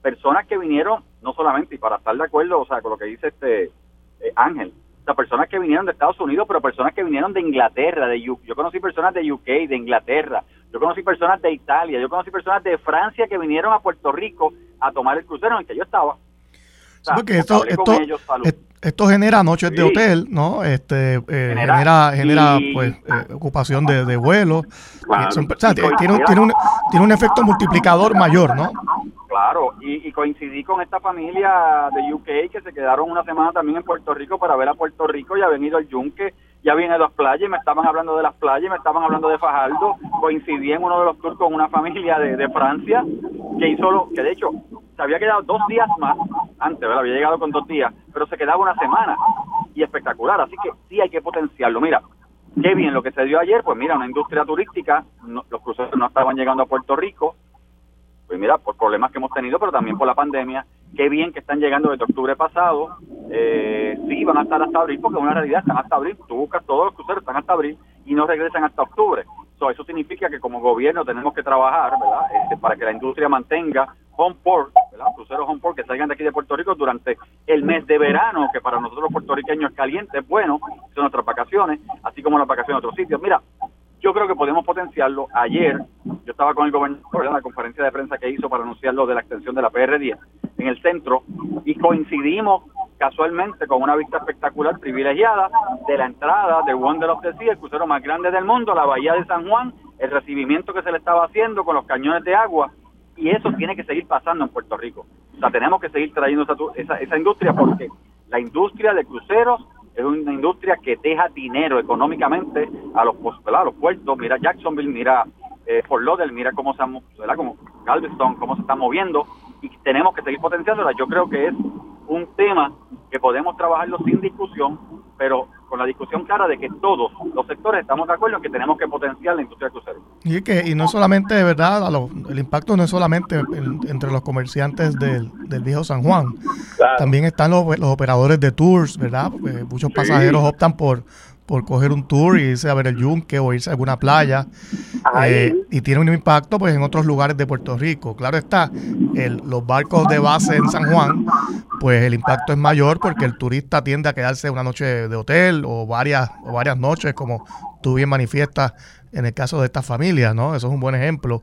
personas que vinieron, no solamente, y para estar de acuerdo, o sea, con lo que dice este eh, Ángel, sea, personas que vinieron de Estados Unidos, pero personas que vinieron de Inglaterra, de yo conocí personas de UK, de Inglaterra, yo conocí personas de Italia, yo conocí personas de Francia que vinieron a Puerto Rico a tomar el crucero en el que yo estaba. Porque esto, esto, genera noches de hotel, ¿no? Este eh, genera, genera, pues eh, ocupación de, de vuelos. tiene, tiene, un, tiene un efecto multiplicador mayor, ¿no? Claro, y, coincidí con esta familia de UK que se quedaron una semana también en Puerto Rico para ver a Puerto Rico, y ha venido el Yunque, ya viene las playas, me estaban hablando de las playas, me estaban hablando de Fajardo, coincidí en uno de los tours con una familia de, Francia que hizo lo, que de hecho se había quedado dos días más, antes, había llegado con dos días, pero se quedaba una semana, y espectacular, así que sí hay que potenciarlo, mira, qué bien lo que se dio ayer, pues mira, una industria turística, los cruceros no estaban llegando a Puerto Rico, pues mira, por problemas que hemos tenido, pero también por la pandemia, qué bien que están llegando desde octubre pasado, eh, sí, van a estar hasta abril, porque es una realidad, están hasta abril, tú buscas todos los cruceros, están hasta abril y no regresan hasta octubre. eso significa que como gobierno tenemos que trabajar, ¿verdad?, este, para que la industria mantenga home port, ¿verdad?, cruceros home port que salgan de aquí de Puerto Rico durante el mes de verano, que para nosotros los puertorriqueños es caliente, es bueno, son nuestras vacaciones, así como las vacaciones en otros sitios. Mira, yo creo que podemos potenciarlo. Ayer yo estaba con el gobernador en la conferencia de prensa que hizo para anunciar lo de la extensión de la PR10 en el centro y coincidimos casualmente con una vista espectacular privilegiada de la entrada de Wonder of the Sea, el crucero más grande del mundo, la bahía de San Juan, el recibimiento que se le estaba haciendo con los cañones de agua y eso tiene que seguir pasando en Puerto Rico. O sea, tenemos que seguir trayendo esa, esa, esa industria porque la industria de cruceros es una industria que deja dinero económicamente a los, a los puertos. Mira Jacksonville, mira eh, Fort Lauderdale, mira cómo se, ¿verdad? Como Galveston, cómo se está moviendo y tenemos que seguir potenciándola. Yo creo que es un tema que podemos trabajarlo sin discusión, pero con la discusión clara de que todos los sectores estamos de acuerdo en que tenemos que potenciar la industria crucero. Y que y no solamente, de verdad, el impacto no es solamente entre los comerciantes del, del viejo San Juan, también están los, los, operadores de tours, ¿verdad? muchos pasajeros optan por por coger un tour y irse a ver el yunque o irse a alguna playa. Eh, y tiene un impacto pues en otros lugares de Puerto Rico. Claro está, el, los barcos de base en San Juan, pues el impacto es mayor porque el turista tiende a quedarse una noche de hotel o varias, o varias noches, como tú bien manifiestas en el caso de estas familias, ¿no? Eso es un buen ejemplo.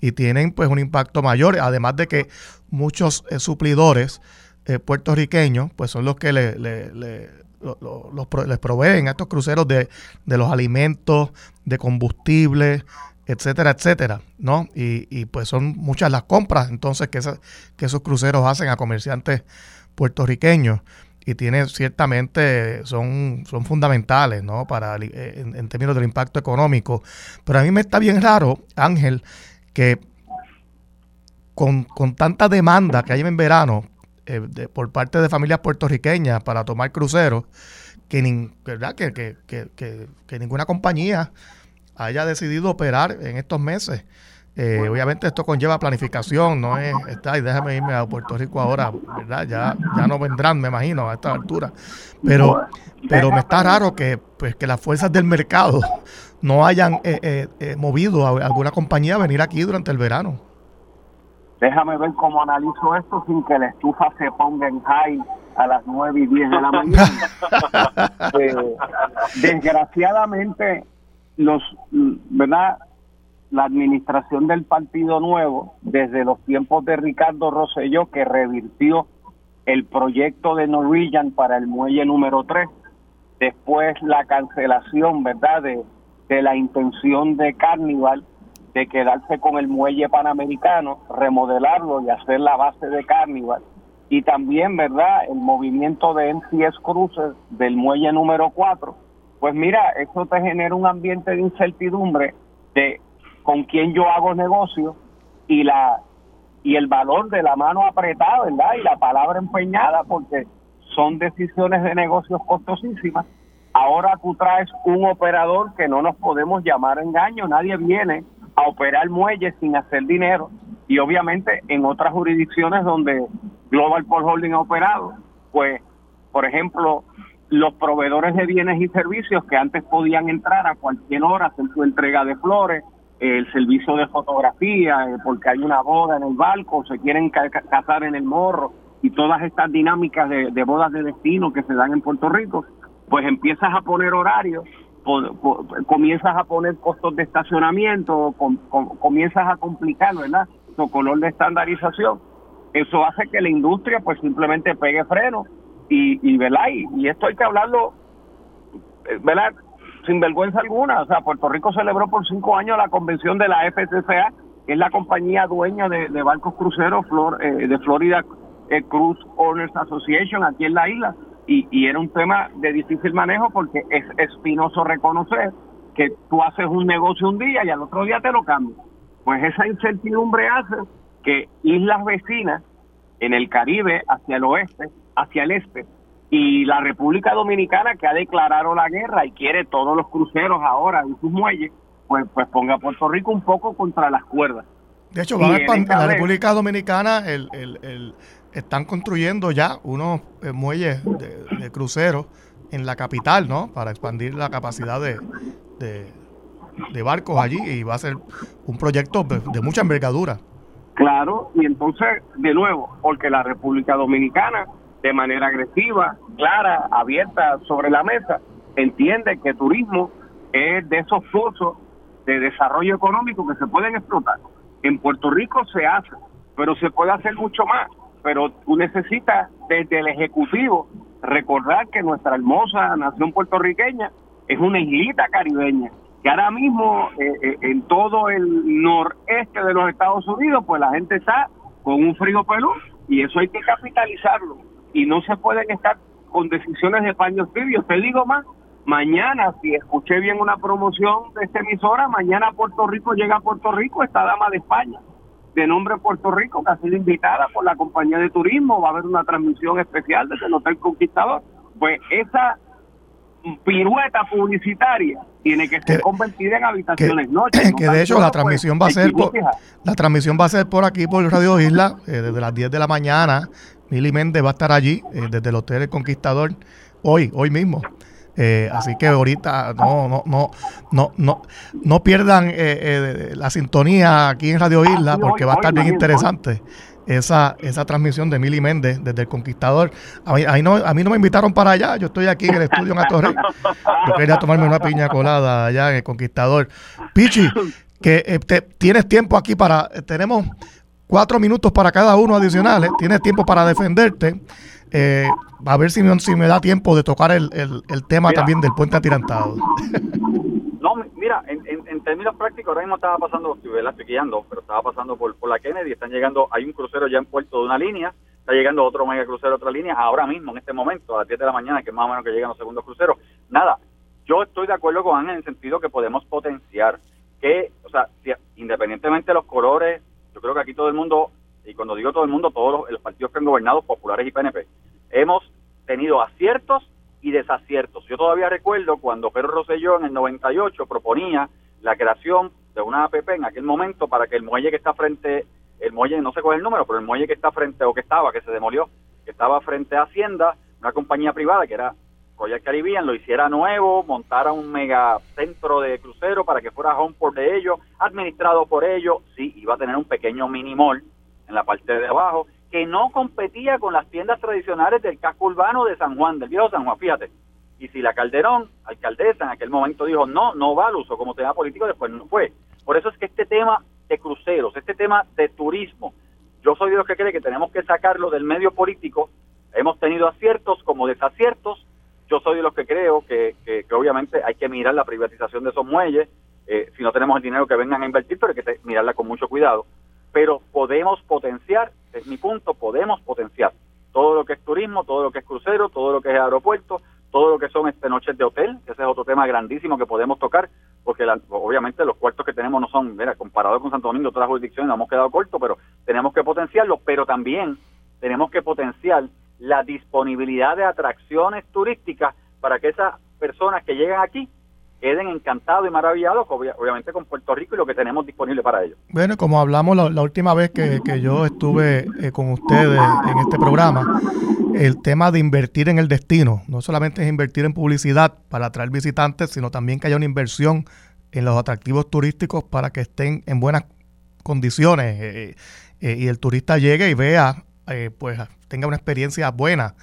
Y tienen pues un impacto mayor, además de que muchos eh, suplidores eh, puertorriqueños pues son los que le, le los, les proveen a estos cruceros de, los alimentos, de combustible, etcétera, etcétera, ¿no? Y, pues son muchas las compras entonces que, que esos cruceros hacen a comerciantes puertorriqueños y tiene ciertamente son, son fundamentales, ¿no? Para en, términos del impacto económico. Pero a mí me está bien raro, Ángel, que con, con tanta demanda que hay en verano eh, por parte de familias puertorriqueñas para tomar cruceros, que, ¿verdad? Que, que, que, que, ninguna compañía haya decidido operar en estos meses. Eh, obviamente esto conlleva planificación, no es, está, y déjame irme a Puerto Rico ahora, ¿verdad? Ya, ya no vendrán, me imagino, a esta altura. Pero, pero me está raro que, pues, que las fuerzas del mercado no hayan eh, movido a alguna compañía a venir aquí durante el verano. Déjame ver cómo analizo esto sin que la estufa se ponga en high a las 9 y 10 de la mañana. <laughs> Eh, desgraciadamente, los, ¿verdad? la administración del Partido Nuevo, desde los tiempos de Ricardo Rosselló, que revirtió el proyecto de Norwegian para el muelle número 3, después la cancelación, ¿verdad?, de, de la intención de Carnival, de quedarse con el muelle panamericano, remodelarlo y hacer la base de Carnival. y también, ¿verdad?, el movimiento de NCS Cruises del muelle número 4, pues mira, eso te genera un ambiente de incertidumbre de con quién yo hago negocio y la y el valor de la mano apretada, ¿verdad? Y la palabra empeñada, porque son decisiones de negocios costosísimas. Ahora tú traes un operador que no nos podemos llamar engaño, nadie viene a operar muelles sin hacer dinero. Y obviamente en otras jurisdicciones donde Global Port Holding ha operado, pues, por ejemplo, los proveedores de bienes y servicios que antes podían entrar a cualquier hora, hacer su entrega de flores, el servicio de fotografía, eh, porque hay una boda en el barco, se quieren casar en el morro y todas estas dinámicas de, bodas de destino que se dan en Puerto Rico, pues empiezas a poner horarios, comienzas a poner costos de estacionamiento, comienzas a complicar, ¿verdad? Tu color de estandarización. Eso hace que la industria pues simplemente pegue freno y, y ¿verdad? y esto hay que hablarlo, eh, ¿verdad? sin vergüenza alguna. O sea, Puerto Rico celebró por cinco años la convención de la FCCA, que es la compañía dueña de, barcos cruceros Flor, eh, de Florida eh, Cruise Owners Association aquí en la isla. Y, y era un tema de difícil manejo porque es espinoso reconocer que tú haces un negocio un día y al otro día te lo cambian. Pues esa incertidumbre hace que islas vecinas en el Caribe, hacia el oeste, hacia el este, y la República Dominicana que ha declarado la guerra y quiere todos los cruceros ahora en sus muelles, pues, pues ponga a Puerto Rico un poco contra las cuerdas. De hecho, van en la República Dominicana el, el, están construyendo ya unos eh, muelles de, cruceros en la capital, ¿no? Para expandir la capacidad de, de, barcos allí y va a ser un proyecto de mucha envergadura. Claro, y entonces, de nuevo, porque la República Dominicana de manera agresiva, clara, abierta sobre la mesa, entiende que turismo es de esos pozos de desarrollo económico que se pueden explotar. En Puerto Rico se hace, pero se puede hacer mucho más. Pero tú necesitas desde el Ejecutivo recordar que nuestra hermosa nación puertorriqueña es una islita caribeña, que ahora mismo eh, eh, en todo el noreste de los Estados Unidos, pues la gente está con un frío pelú y eso hay que capitalizarlo y no se pueden estar con decisiones de paños tibios. Te digo más, mañana, si escuché bien una promoción de esta emisora, mañana Puerto Rico llega a Puerto Rico esta dama de España, de nombre Puerto Rico, que ha sido invitada por la compañía de turismo, va a haber una transmisión especial desde el Hotel Conquistador. Pues esa pirueta publicitaria tiene que ser convertida en habitaciones que, Que de hecho la transmisión va a ser por, la transmisión va a ser por aquí por Radio Isla eh, desde las 10 de la mañana Mili Méndez va a estar allí eh, desde el Hotel El Conquistador hoy, hoy mismo. Eh, así que ahorita no, no, no, no, no, no pierdan eh, la sintonía aquí en Radio Isla ah, porque va a estar bien interesante esa, esa transmisión de Mili Méndez desde el Conquistador. A mí, no, a mí no me invitaron para allá, yo estoy aquí en el estudio en Atorrey. Yo quería tomarme una piña colada allá en el Conquistador. Pichi, que tienes tiempo aquí para, tenemos cuatro minutos para cada uno adicionales. Tienes tiempo para defenderte. Eh, a ver si, si me da tiempo de tocar el, el, tema también del puente atirantado. No, mira, en, en, términos prácticos, ahora mismo estaba pasando, estoy guiando, pero estaba pasando por, por la Kennedy, están llegando, hay un crucero ya en puerto de una línea, está llegando otro mega crucero otra línea, ahora mismo, en este momento, a las 10 de la mañana, que es más o menos que llegan los segundos cruceros. Nada, yo estoy de acuerdo con Ángel en el sentido que podemos potenciar que, o sea, independientemente de los colores, yo creo que aquí todo el mundo, y cuando digo todo el mundo, todos los, partidos que han gobernado, populares y PNP, hemos tenido aciertos y desaciertos. Yo todavía recuerdo cuando Pedro Rosselló en el 98 proponía la creación de una APP en aquel momento para que el muelle que está frente, el muelle, no sé cuál es el número, pero el muelle que está frente, o que estaba, que se demolió, que estaba frente a Hacienda, una compañía privada que era Royal Caribbean lo hiciera nuevo, montara un mega centro de crucero para que fuera home por de ellos, administrado por ellos, sí, iba a tener un pequeño mini mall en la parte de abajo, que no competía con las tiendas tradicionales del casco urbano de San Juan, del viejo San Juan, fíjate. Y si la Calderón, alcaldesa, en aquel momento dijo, no, no va al uso como tema político, después no fue. Por eso es que este tema de cruceros, este tema de turismo, yo soy de los que cree que tenemos que sacarlo del medio político. Hemos tenido aciertos como desaciertos, yo soy de los que creo que, que, obviamente hay que mirar la privatización de esos muelles. Eh, si no tenemos el dinero que vengan a invertir, pero hay que mirarla con mucho cuidado. Pero podemos potenciar, es mi punto, podemos potenciar todo lo que es turismo, todo lo que es crucero, todo lo que es aeropuerto, todo lo que son este noches de hotel, ese es otro tema grandísimo que podemos tocar, porque obviamente los cuartos que tenemos no son, mira, comparado con Santo Domingo, otras jurisdicciones nos hemos quedado cortos, pero tenemos que potenciarlo, pero también tenemos que potenciar la disponibilidad de atracciones turísticas para que esas personas que llegan aquí queden encantados y maravillados, obviamente, con Puerto Rico y lo que tenemos disponible para ellos. Bueno, como hablamos la, última vez que, yo estuve eh, con ustedes en este programa, el tema de invertir en el destino, no solamente es invertir en publicidad para atraer visitantes, sino también que haya una inversión en los atractivos turísticos para que estén en buenas condiciones eh, eh, y el turista llegue y vea, pues tenga una experiencia buena.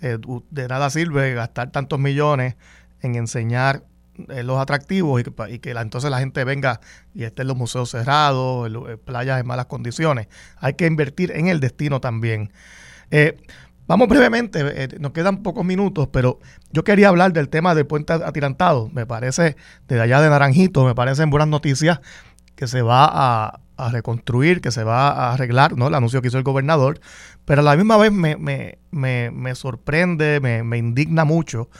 de nada sirve gastar tantos millones en enseñar eh, los atractivos y que, entonces la gente venga y esté en los museos cerrados, eh, playas en malas condiciones. Hay que invertir en el destino también. Eh, vamos brevemente, nos quedan pocos minutos, pero yo quería hablar del tema del puente atirantado. Me parece, desde allá de Naranjito, me parecen buenas noticias que se va a, reconstruir, que se va a arreglar, ¿no? El anuncio que hizo el gobernador, pero a la misma vez me, me, me, me sorprende, me, indigna mucho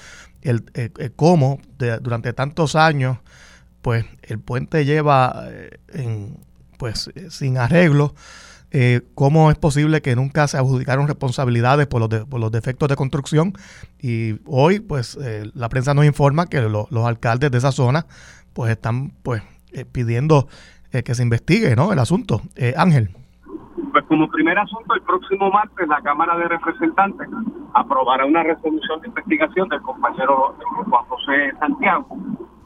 el, eh, eh, cómo durante tantos años pues el puente lleva eh, en, pues sin arreglo cómo es posible que nunca se adjudicaron responsabilidades por los, por los defectos de construcción. Y hoy pues la prensa nos informa que los alcaldes de esa zona pues están pues pidiendo que se investigue ¿no? el asunto. Ángel pues como primer asunto, el próximo martes la Cámara de Representantes aprobará una resolución de investigación del compañero Juan José Santiago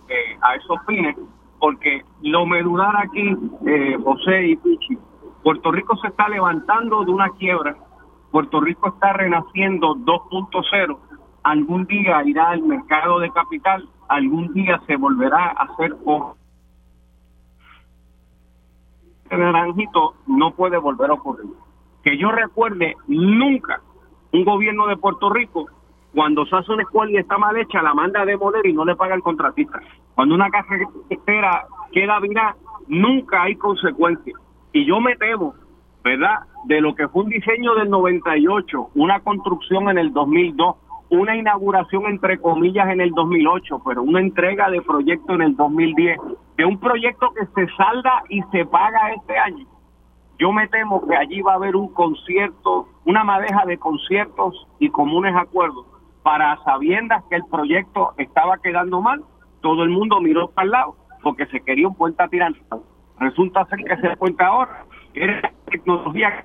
eh, a esos fines, porque lo medular aquí, eh, José y Pichi, Puerto Rico se está levantando de una quiebra, Puerto Rico está renaciendo 2.0, algún día irá al mercado de capital, algún día se volverá a hacer naranjito no puede volver a ocurrir. Que yo recuerde nunca un gobierno de Puerto Rico cuando se hace una escuela y está mal hecha la manda a demoler y no le paga el contratista. Cuando una casa espera queda virada, nunca hay consecuencias. Y yo me temo, ¿verdad? De lo que fue un diseño del 98, una construcción en el 2002, una inauguración entre comillas en el 2008, pero una entrega de proyecto en el 2010, de un proyecto que se salda y se paga este año. Yo me temo que allí va a haber un concierto, una madeja de conciertos y comunes acuerdos para sabiendas que el proyecto estaba quedando mal, todo el mundo miró para el lado porque se quería un puente atirantado. Resulta ser que ese puente ahora era tecnología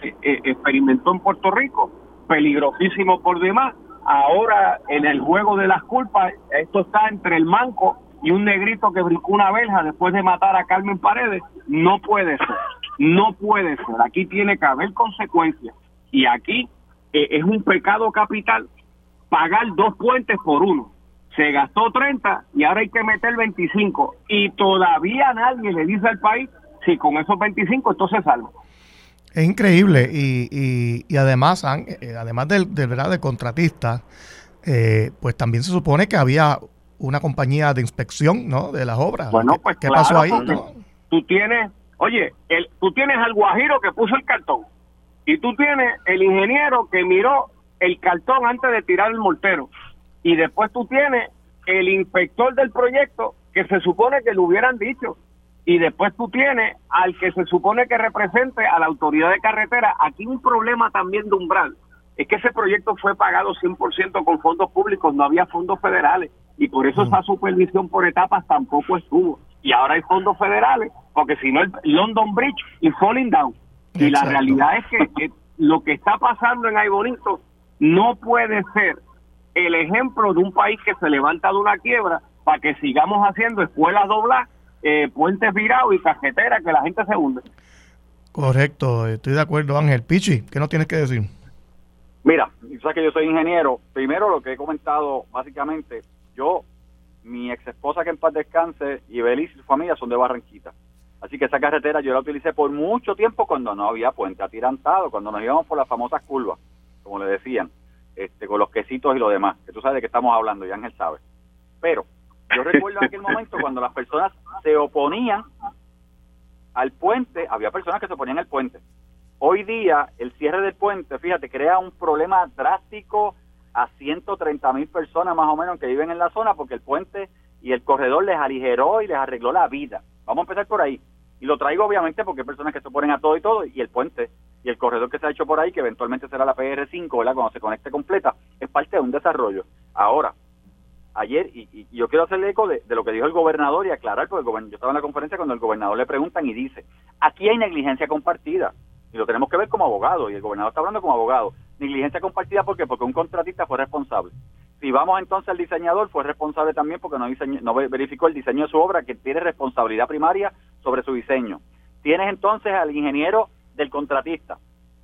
que eh, experimentó en Puerto Rico peligrosísimo por demás. Ahora, en el juego de las culpas, esto está entre el manco y un negrito que brincó una verja después de matar a Carmen Paredes. No puede ser, no puede ser. Aquí tiene que haber consecuencias. Y aquí eh, es un pecado capital pagar dos puentes por uno. Se gastó 30 y ahora hay que meter 25. Y todavía nadie le dice al país si con esos 25 esto se salva. Es increíble y, y, además, eh, además del, verdad de contratista, eh, pues también se supone que había una compañía de inspección, ¿no? De las obras. Bueno, pues ¿qué pasó ahí? Tú tienes, oye, el, tú tienes al guajiro que puso el cartón y tú tienes el ingeniero que miró el cartón antes de tirar el mortero y después tú tienes el inspector del proyecto que se supone que le hubieran dicho y después tú tienes al que se supone que represente a la autoridad de carretera. Aquí un problema también de umbral es que ese proyecto fue pagado 100% con fondos públicos, no había fondos federales y por eso esa supervisión por etapas tampoco estuvo. Y ahora hay fondos federales, porque si no el London Bridge y falling down. Y la realidad es que, lo que está pasando en Ay Bonito no puede ser el ejemplo de un país que se levanta de una quiebra para que sigamos haciendo escuelas dobladas eh, puentes virados y cajeteras que la gente se hunde. Correcto, estoy de acuerdo, Ángel. Pichi, ¿qué no tienes que decir? Mira, sabes que yo soy ingeniero. Primero, lo que he comentado, básicamente, yo, mi ex esposa que en paz descanse y Belice y su familia son de Barranquita. Así que esa carretera yo la utilicé por mucho tiempo cuando no había puente atirantado, cuando nos íbamos por las famosas curvas, como le decían, este, con los quesitos y lo demás, que tú sabes de qué estamos hablando, y Ángel sabe. Pero yo recuerdo aquel momento cuando las personas se oponían al puente, había personas que se oponían al puente, Hoy día, el cierre del puente, fíjate, crea un problema drástico a 130 mil personas más o menos que viven en la zona porque el puente y el corredor les aligeró y les arregló la vida. Vamos a empezar por ahí. Y lo traigo obviamente porque hay personas que se oponen a todo y todo y el puente y el corredor que se ha hecho por ahí, que eventualmente será la PR5, ¿verdad? Cuando se conecte completa, es parte de un desarrollo. Ahora, ayer, y, yo quiero hacerle eco de, lo que dijo el gobernador y aclarar, porque el yo estaba en la conferencia cuando el gobernador le preguntan y dice, aquí hay negligencia compartida y lo tenemos que ver como abogado, y el gobernador está hablando como abogado. Negligencia compartida, ¿por qué? Porque un contratista fue responsable. Si vamos entonces al diseñador, fue responsable también porque no, no verificó el diseño de su obra, que tiene responsabilidad primaria sobre su diseño. Tienes entonces al ingeniero del contratista,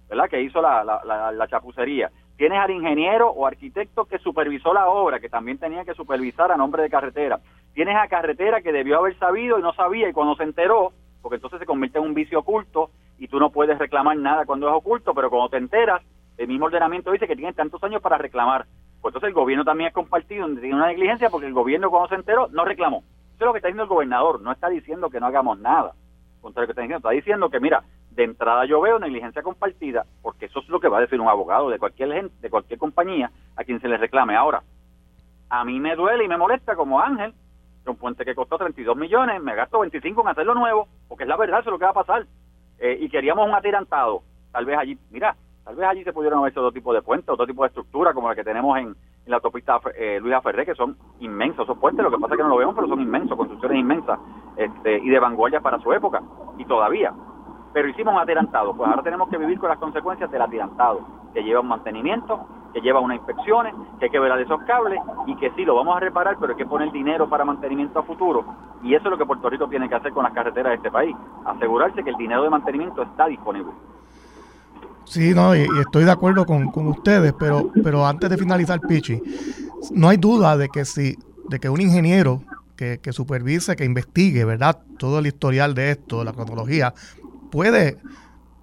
¿verdad? Que hizo la, la, la chapucería. Tienes al ingeniero o arquitecto que supervisó la obra, que también tenía que supervisar a nombre de carretera. Tienes a carretera que debió haber sabido y no sabía, y cuando se enteró, porque entonces se convierte en un vicio oculto, y tú no puedes reclamar nada cuando es oculto, pero cuando te enteras, el mismo ordenamiento dice que tienes tantos años para reclamar. Pues entonces el gobierno también es compartido, donde tiene una negligencia porque el gobierno cuando se enteró no reclamó. Eso es lo que está diciendo el gobernador, no está diciendo que no hagamos nada. Contrario que está diciendo, está diciendo que mira, de entrada yo veo negligencia compartida, porque eso es lo que va a decir un abogado de cualquier gente, de cualquier compañía a quien se le reclame. Ahora, a mí me duele y me molesta como Ángel, que un puente que costó 32 millones, me gasto 25 en hacerlo nuevo, porque es la verdad, eso es lo que va a pasar. Eh, y queríamos un atirantado, tal vez allí, mira, tal vez allí se pudieron haber otro tipo de puentes, otro tipo de estructura como la que tenemos en, la autopista eh, Luis Aferré, que son inmensos esos puentes, lo que pasa es que no lo vemos, pero son inmensos, construcciones inmensas este, y de vanguardia para su época, y todavía. Pero hicimos un atirantado, pues ahora tenemos que vivir con las consecuencias del atirantado, que lleva un mantenimiento, que lleva unas inspecciones, que hay que ver esos cables y que sí, lo vamos a reparar, pero hay que poner dinero para mantenimiento a futuro. Y eso es lo que Puerto Rico tiene que hacer con las carreteras de este país, asegurarse que el dinero de mantenimiento está disponible. Sí, no, y, estoy de acuerdo con, ustedes, pero, pero antes de finalizar, Pichi, no hay duda de que si, de que un ingeniero que, que supervise, que investigue, ¿verdad? Todo el historial de esto, la cronología, puede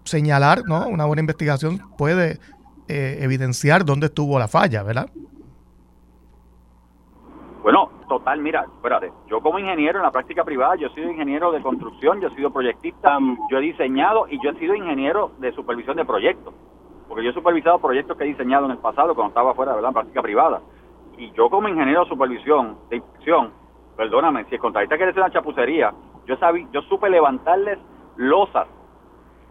señalar, ¿no? Una buena investigación puede eh, evidenciar dónde estuvo la falla, ¿verdad? Bueno, total, mira, espérate, yo como ingeniero en la práctica privada, yo he sido ingeniero de construcción, yo he sido proyectista, yo he diseñado y yo he sido ingeniero de supervisión de proyectos, porque yo he supervisado proyectos que he diseñado en el pasado cuando estaba fuera, ¿verdad?, en práctica privada. Y yo como ingeniero de supervisión, de inspección, perdóname, si el contratista quiere hacer una chapucería, yo sabí, yo supe levantarles losas,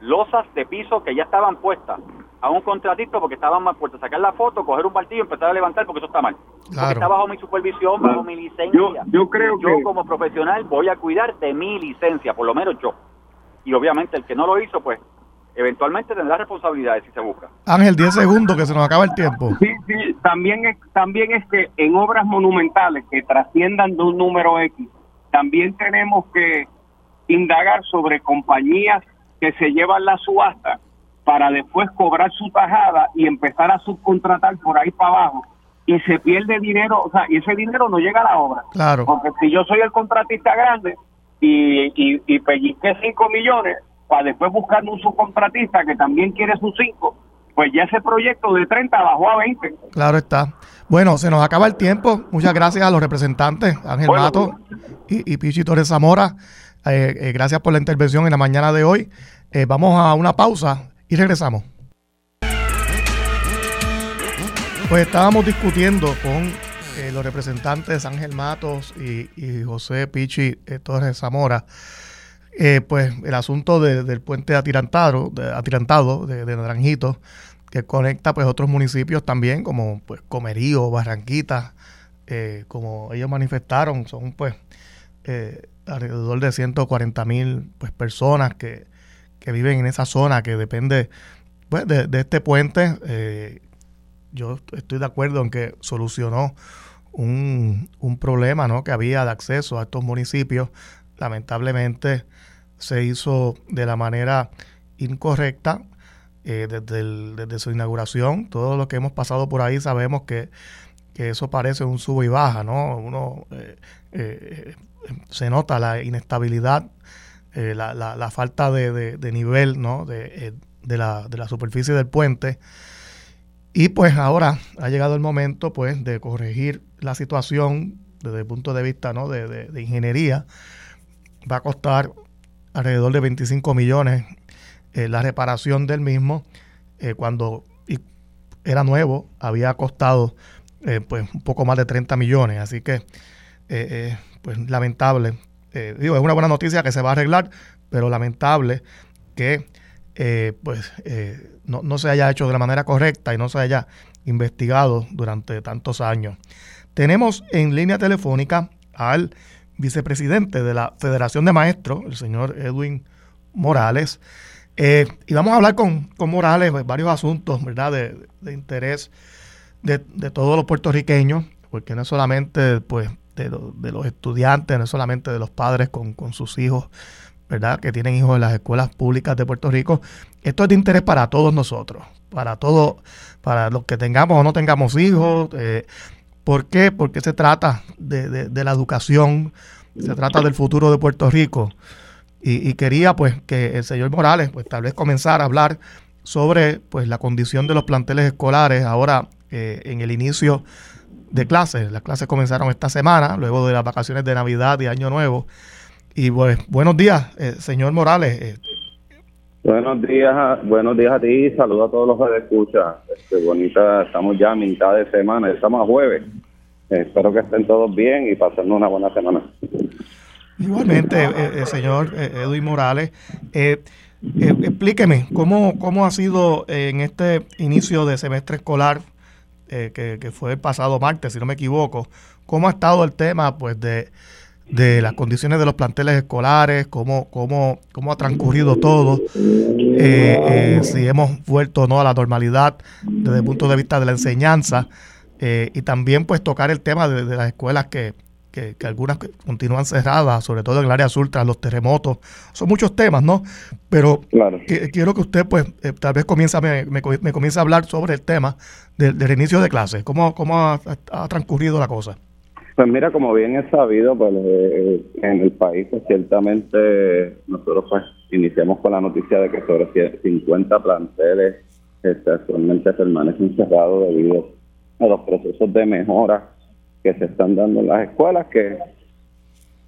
losas de piso que ya estaban puestas a un contratista porque estaban mal puestos. Sacar la foto, coger un martillo y empezar a levantar porque eso está mal. está bajo mi supervisión, bajo mi licencia. Yo, creo yo como profesional voy a cuidar de mi licencia, por lo menos yo. Y obviamente el que no lo hizo, pues eventualmente tendrá responsabilidades si se busca. Ángel, 10 segundos que se nos acaba el tiempo. Sí, sí, también es, también es que en obras monumentales que trasciendan de un número X, también tenemos que indagar sobre compañías que se llevan la subasta para después cobrar su tajada y empezar a subcontratar por ahí para abajo y se pierde dinero, o sea, y ese dinero no llega a la obra. Claro. Porque si yo soy el contratista grande y, y, y pellizqué 5 millones para después buscar un subcontratista que también quiere sus 5, pues ya ese proyecto de 30 bajó a 20. Claro está. Bueno, se nos acaba el tiempo. Muchas gracias a los representantes, Ángel Mato y, y Pichi Torres Zamora. Eh, eh, gracias por la intervención en la mañana de hoy. Eh, vamos a una pausa y regresamos. Pues estábamos discutiendo con eh, los representantes Ángel Matos y, José Pichi eh, Torres Zamora, eh, pues el asunto del puente atirantado, de, atirantado de, Naranjito, que conecta pues otros municipios también, como pues Comerío, Barranquita, como ellos manifestaron, son pues alrededor de 140 mil pues, personas que que viven en esa zona que depende pues, de, este puente. Eh, yo estoy de acuerdo en que solucionó un, problema ¿no? que había de acceso a estos municipios. Lamentablemente se hizo de la manera incorrecta eh, desde, desde, su inauguración. Todo lo que hemos pasado por ahí sabemos que, eso parece un sub y baja, ¿no? Uno eh, se nota la inestabilidad eh, la, la, falta de, de, nivel ¿no? de, eh, de, la, de la superficie del puente. Y pues ahora ha llegado el momento pues de corregir la situación desde el punto de vista ¿no? de, de, ingeniería. Va a costar alrededor de 25 millones la reparación del mismo, cuando era nuevo, había costado pues un poco más de 30 millones. Así que, pues lamentable. digo, es una buena noticia que se va a arreglar, pero lamentable que pues no, no se haya hecho de la manera correcta y no se haya investigado durante tantos años. Tenemos en línea telefónica al vicepresidente de la Federación de Maestros, el señor Edwin Morales. Eh, y vamos a hablar con, Morales de varios asuntos, ¿verdad?, de, interés de, todos los puertorriqueños, porque no solamente pues, de, los estudiantes, no solamente de los padres con, con sus hijos, ¿verdad?, que tienen hijos en las escuelas públicas de Puerto Rico. Esto es de interés para todos nosotros, para todos, para los que tengamos o no tengamos hijos. Eh, ¿Por qué? Porque se trata de, la educación, se trata del futuro de Puerto Rico. Y, quería pues que el señor Morales pues tal vez comenzara a hablar sobre pues la condición de los planteles escolares ahora eh, en el inicio de clases. Las clases comenzaron esta semana, luego de las vacaciones de Navidad y Año Nuevo. Y pues buenos días, eh, señor Morales. Eh, Buenos días, buenos días a ti, saludos a todos los que escuchan. Este, bonita, estamos ya a mitad de semana, estamos a jueves. espero que estén todos bien y pasen una buena semana. Igualmente, eh, señor Edwin Morales, eh, explíqueme cómo, cómo ha sido en este inicio de semestre escolar que, que fue el pasado martes, si no me equivoco, cómo ha estado el tema pues de de las condiciones de los planteles escolares, cómo, cómo, cómo ha transcurrido todo, eh, eh, si hemos vuelto o no a la normalidad desde el punto de vista de la enseñanza eh, y también pues tocar el tema de, las escuelas que, que, algunas continúan cerradas, sobre todo en el área sur tras los terremotos. Son muchos temas, ¿no? Pero quiero que usted pues tal vez comience, me, me, comience a hablar sobre el tema del, inicio de clases, cómo, cómo ha transcurrido la cosa. Pues mira, como bien es sabido, pues eh, en el país pues, ciertamente nosotros pues iniciamos con la noticia de que sobre 50 planteles este, actualmente permanecen cerrados debido a los procesos de mejora que se están dando en las escuelas, que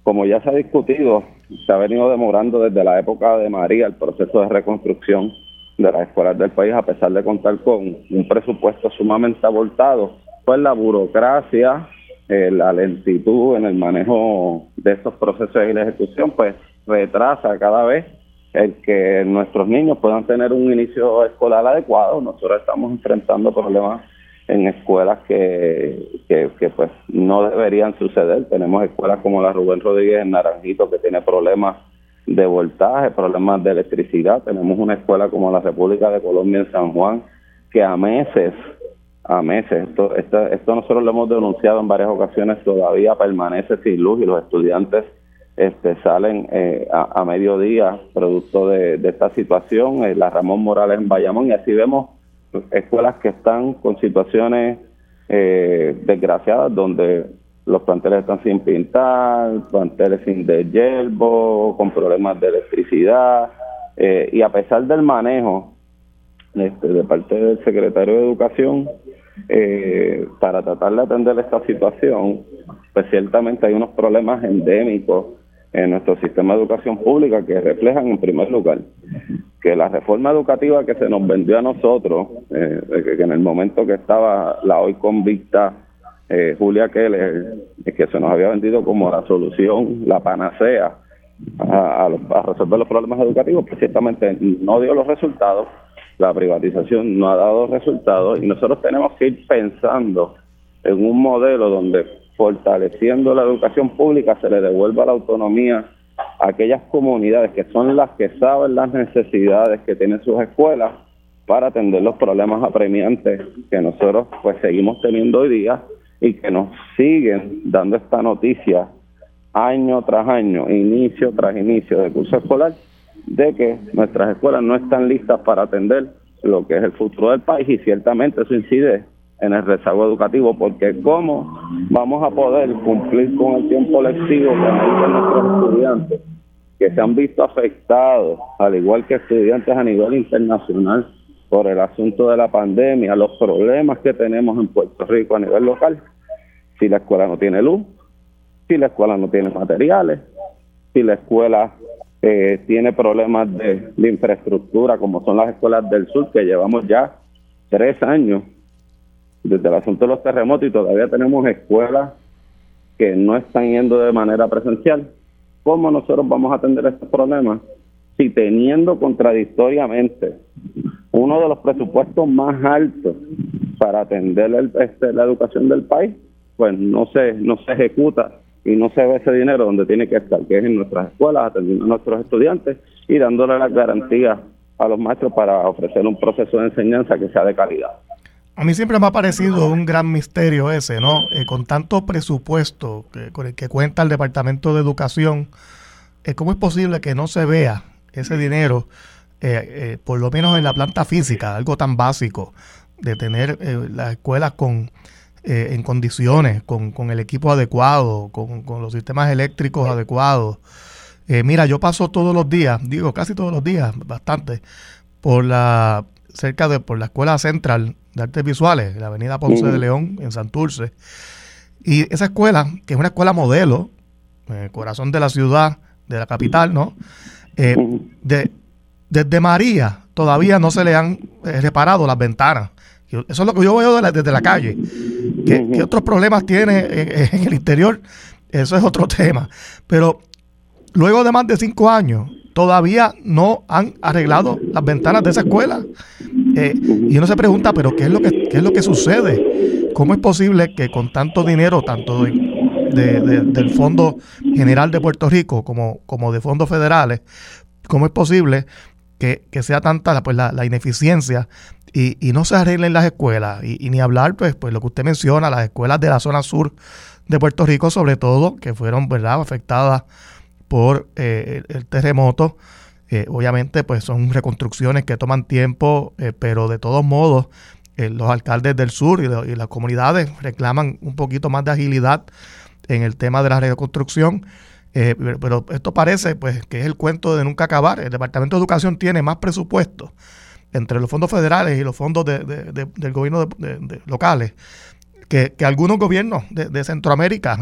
como ya se ha discutido, se ha venido demorando desde la época de María el proceso de reconstrucción de las escuelas del país, a pesar de contar con un presupuesto sumamente abortado, pues la burocracia eh, la lentitud en el manejo de estos procesos y la ejecución, pues retrasa cada vez el que nuestros niños puedan tener un inicio escolar adecuado. Nosotros estamos enfrentando problemas en escuelas que, que, pues no deberían suceder. Tenemos escuelas como la Rubén Rodríguez en Naranjito que tiene problemas de voltaje, problemas de electricidad. Tenemos una escuela como la República de Colombia en San Juan que a meses a meses. Esto, esto, esto nosotros lo hemos denunciado en varias ocasiones, todavía permanece sin luz y los estudiantes este, salen eh, a, mediodía producto de, esta situación. Eh, la Ramón Morales en Bayamón y así vemos escuelas que están con situaciones eh, desgraciadas donde los planteles están sin pintar, planteles sin de con problemas de electricidad y a pesar del manejo este, de parte del secretario de Educación, eh, para tratar de atender esta situación, pues ciertamente hay unos problemas endémicos en nuestro sistema de educación pública que reflejan en primer lugar que la reforma educativa que se nos vendió a nosotros, eh, que en el momento que estaba la hoy convicta eh, Julia Keller, que se nos había vendido como la solución, la panacea a, a resolver los problemas educativos, pues ciertamente no dio los resultados la privatización no ha dado resultados y nosotros tenemos que ir pensando en un modelo donde fortaleciendo la educación pública se le devuelva la autonomía aquellas comunidades que son las que saben las necesidades que tienen sus escuelas para atender los problemas apremiantes que nosotros pues seguimos teniendo hoy día y que nos siguen dando esta noticia año tras año, inicio tras inicio de curso escolar de que nuestras escuelas no están listas para atender lo que es el futuro del país y ciertamente eso incide en el rezago educativo porque cómo vamos a poder cumplir con el tiempo lectivo que necesitan nuestros estudiantes que se han visto afectados, al igual que estudiantes a nivel internacional, por el asunto de la pandemia, los problemas que tenemos en Puerto Rico a nivel local, si la escuela no tiene luz, si la escuela no tiene materiales, si la escuela eh, tiene problemas de, infraestructura, como son las escuelas del sur, que llevamos ya tres años desde el asunto de los terremotos y todavía tenemos escuelas que no están yendo de manera presencial. ¿Cómo nosotros vamos a atender estos problemas si teniendo contradictoriamente uno de los presupuestos más altos para atender este, la educación del país, pues no se, no se ejecuta y no se ve ese dinero donde tiene que estar, que es en nuestras escuelas, atendiendo a nuestros estudiantes y dándole las garantías a los maestros para ofrecer un proceso de enseñanza que sea de calidad. A mí siempre me ha parecido un gran misterio ese, ¿no? Eh, con tanto presupuesto que, con el que cuenta el Departamento de Educación, eh, ¿cómo es posible que no se vea ese dinero, eh, por lo menos en la planta física, algo tan básico, de tener las escuelas con en condiciones, con, con, el equipo adecuado, con, con los sistemas eléctricos adecuados. Mira, yo paso todos los días, digo casi todos los días, bastante, por la cerca de por la Escuela Central de Artes Visuales, la Avenida Ponce de León, en Santurce. Y esa escuela, que es una escuela modelo, eh, corazón de la ciudad, de la capital, ¿no? de, desde María todavía no se le han reparado las ventanas. Eso es lo que yo veo desde la calle. ¿Qué, otros problemas tiene en, el interior? Eso es otro <laughs> tema. Pero luego de más de cinco años, todavía no han arreglado las ventanas de esa escuela. Eh, y uno se pregunta, ¿pero qué es, lo que, es lo que sucede? ¿Cómo es posible que con tanto dinero, tanto del Fondo General de Puerto Rico como, como de fondos federales, cómo es posible que, sea tanta pues, la, la ineficiencia y, y, no se arreglen las escuelas. Y, ni hablar, pues, pues lo que usted menciona, las escuelas de la zona sur de Puerto Rico, sobre todo, que fueron ¿verdad? afectadas por eh, el, terremoto. Eh, obviamente, pues son reconstrucciones que toman tiempo, eh, pero de todos modos, los alcaldes del sur y, las comunidades reclaman un poquito más de agilidad en el tema de la reconstrucción. pero esto parece pues que es el cuento de nunca acabar. El Departamento de Educación tiene más presupuesto entre los fondos federales y los fondos del gobierno de, locales que, algunos gobiernos de, Centroamérica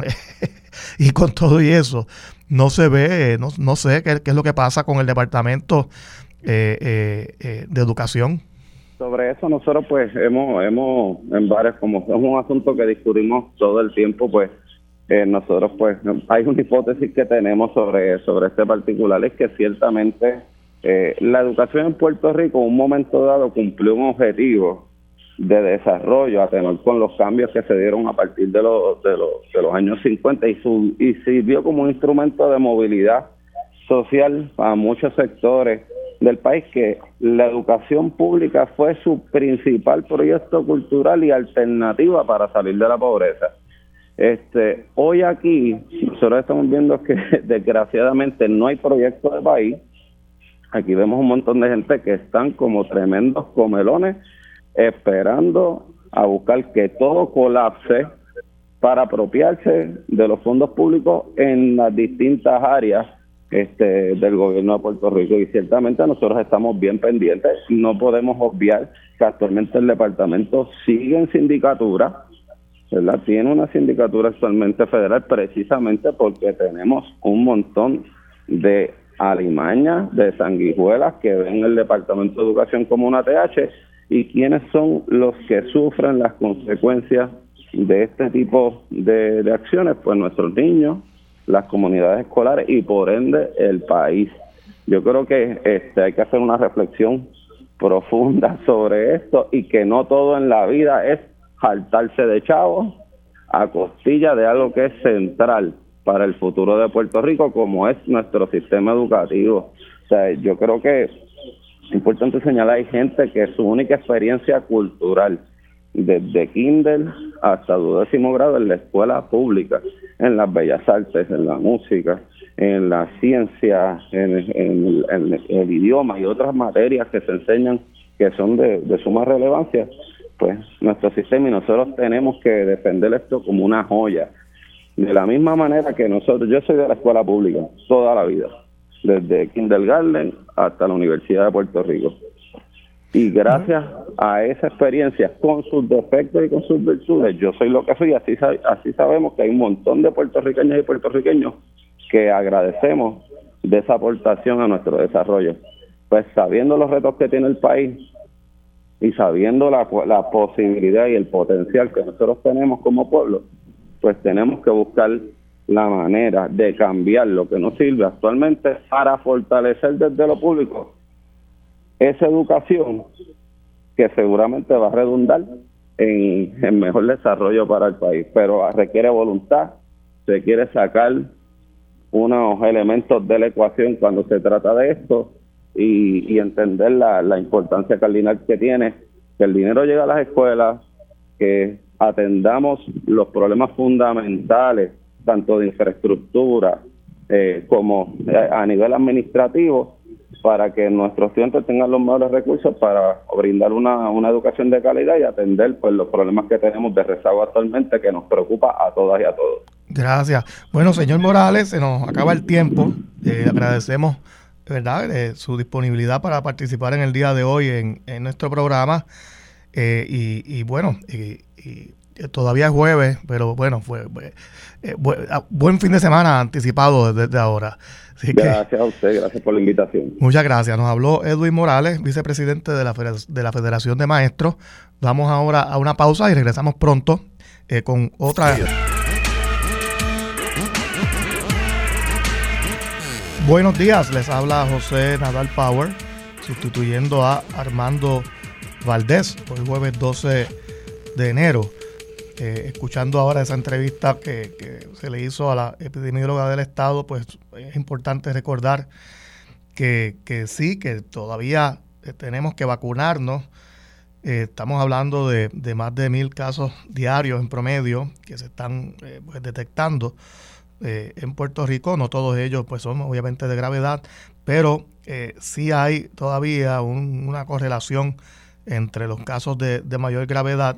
<laughs> y con todo y eso no se ve, no, no sé qué, es lo que pasa con el departamento eh, eh, eh, de educación. Sobre eso nosotros pues hemos, hemos en varias, como es un asunto que discutimos todo el tiempo, pues nosotros pues hay una hipótesis que tenemos sobre, sobre este particular, es que ciertamente eh, la educación en Puerto Rico en un momento dado cumplió un objetivo de desarrollo a tener con los cambios que se dieron a partir de los, de los, de los años 50 y, su, y sirvió como un instrumento de movilidad social para muchos sectores del país que la educación pública fue su principal proyecto cultural y alternativa para salir de la pobreza. Este, hoy aquí nosotros estamos viendo que <laughs> desgraciadamente no hay proyecto de país, Aquí vemos un montón de gente que están como tremendos comelones esperando a buscar que todo colapse para apropiarse de los fondos públicos en las distintas áreas este, del gobierno de Puerto Rico y ciertamente nosotros estamos bien pendientes. No podemos obviar que actualmente el departamento sigue en sindicatura, ¿verdad? Tiene una sindicatura actualmente federal precisamente porque tenemos un montón de alimañas, de sanguijuelas que ven el Departamento de Educación como una TH y quiénes son los que sufren las consecuencias de este tipo de, acciones, pues nuestros niños, las comunidades escolares y por ende el país. Yo creo que este, hay que hacer una reflexión profunda <laughs> sobre esto y que no todo en la vida es saltarse de chavos a costilla de algo que es central para el futuro de Puerto Rico como es nuestro sistema educativo. O sea, yo creo que es importante señalar, hay gente que su única experiencia cultural, desde kinder hasta duodécimo grado en la escuela pública, en las bellas artes, en la música, en la ciencia, en, el idioma y otras materias que se enseñan que son de, de suma relevancia, pues nuestro sistema y nosotros tenemos que defender esto como una joya. De la misma manera que nosotros, yo soy de la escuela pública toda la vida, desde kindergarten hasta la Universidad de Puerto Rico. Y gracias a esa experiencia, con sus defectos y con sus virtudes, yo soy lo que soy. Así, así sabemos que hay un montón de puertorriqueños y puertorriqueños que agradecemos de esa aportación a nuestro desarrollo. Pues sabiendo los retos que tiene el país y sabiendo la, la posibilidad y el potencial que nosotros tenemos como pueblo, pues tenemos que buscar la manera de cambiar lo que nos sirve actualmente para fortalecer desde lo público esa educación que seguramente va a redundar en, en mejor desarrollo para el país, pero requiere voluntad, se quiere sacar unos elementos de la ecuación cuando se trata de esto y, entender la, la importancia cardinal que tiene que el dinero llegue a las escuelas, que atendamos los problemas fundamentales, tanto de infraestructura eh, como eh, a nivel administrativo, para que nuestros estudiantes tengan los mejores recursos para brindar una, una educación de calidad y atender pues los problemas que tenemos de rezago actualmente que nos preocupa a todas y a todos. Gracias. Bueno, señor Morales, se nos acaba el tiempo. Eh, agradecemos ¿verdad? Eh, su disponibilidad para participar en el día de hoy en, en nuestro programa. Eh, y, y, bueno, y, todavía es jueves, pero bueno, fue, eh, ah, buen fin de semana anticipado desde ahora. gracias a usted, gracias por la invitación. Muchas gracias. Nos habló Edwin Morales, vicepresidente de la, de la Federación de Maestros. Vamos ahora a una pausa y regresamos pronto con otra... Buenos días, les habla José Nadal Power, sustituyendo a Armando Valdés, hoy jueves 12 de enero. Eh, escuchando ahora esa entrevista que, se le hizo a la epidemióloga del Estado, pues es importante recordar que, sí, que todavía eh, tenemos que vacunarnos. Eh, estamos hablando de, más de mil casos diarios en promedio que se están pues, detectando. En Puerto Rico. No todos ellos pues son obviamente de gravedad, pero sí hay todavía una correlación entre los casos de, mayor gravedad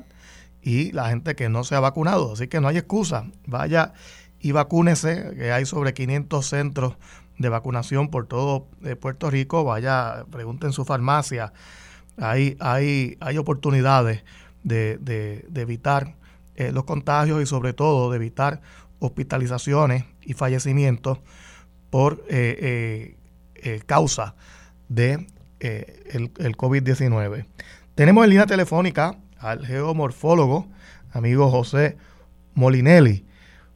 y la gente que no se ha vacunado. Así que no hay excusa. Vaya y vacúnese, hay sobre 500 centros de vacunación por todo eh, Puerto Rico. Vaya, pregunten su farmacia. Hay, hay, hay oportunidades de, de, evitar los contagios y sobre todo de evitar hospitalizaciones y fallecimientos por eh, eh, eh, causa de el, COVID-19. Tenemos en línea telefónica al geomorfólogo, amigo José Molinelli.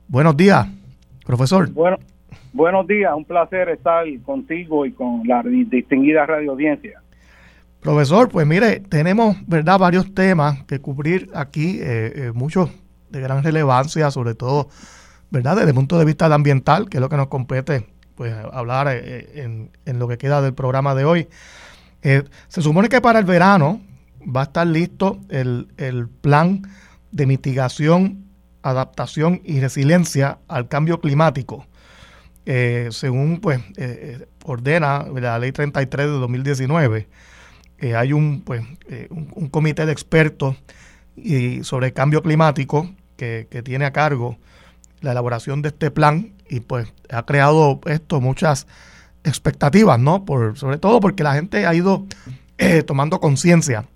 Buenos días, profesor. Bueno, buenos días, un placer estar contigo y con la distinguida radio audiencia. Profesor, pues mire, tenemos verdad varios temas que cubrir aquí, muchos de gran relevancia, sobre todo ¿verdad? Desde el punto de vista ambiental, que es lo que nos compete pues hablar eh, en, lo que queda del programa de hoy. Eh, se supone que para el verano va a estar listo el, plan de mitigación, adaptación y resiliencia al cambio climático. Eh, según pues ordena la ley 33 de 2019, hay un, pues, un, comité de expertos y sobre cambio climático que, que tiene a cargo la elaboración de este plan y pues ha creado esto muchas expectativas, ¿no? Por, sobre todo porque la gente ha ido eh, tomando conciencia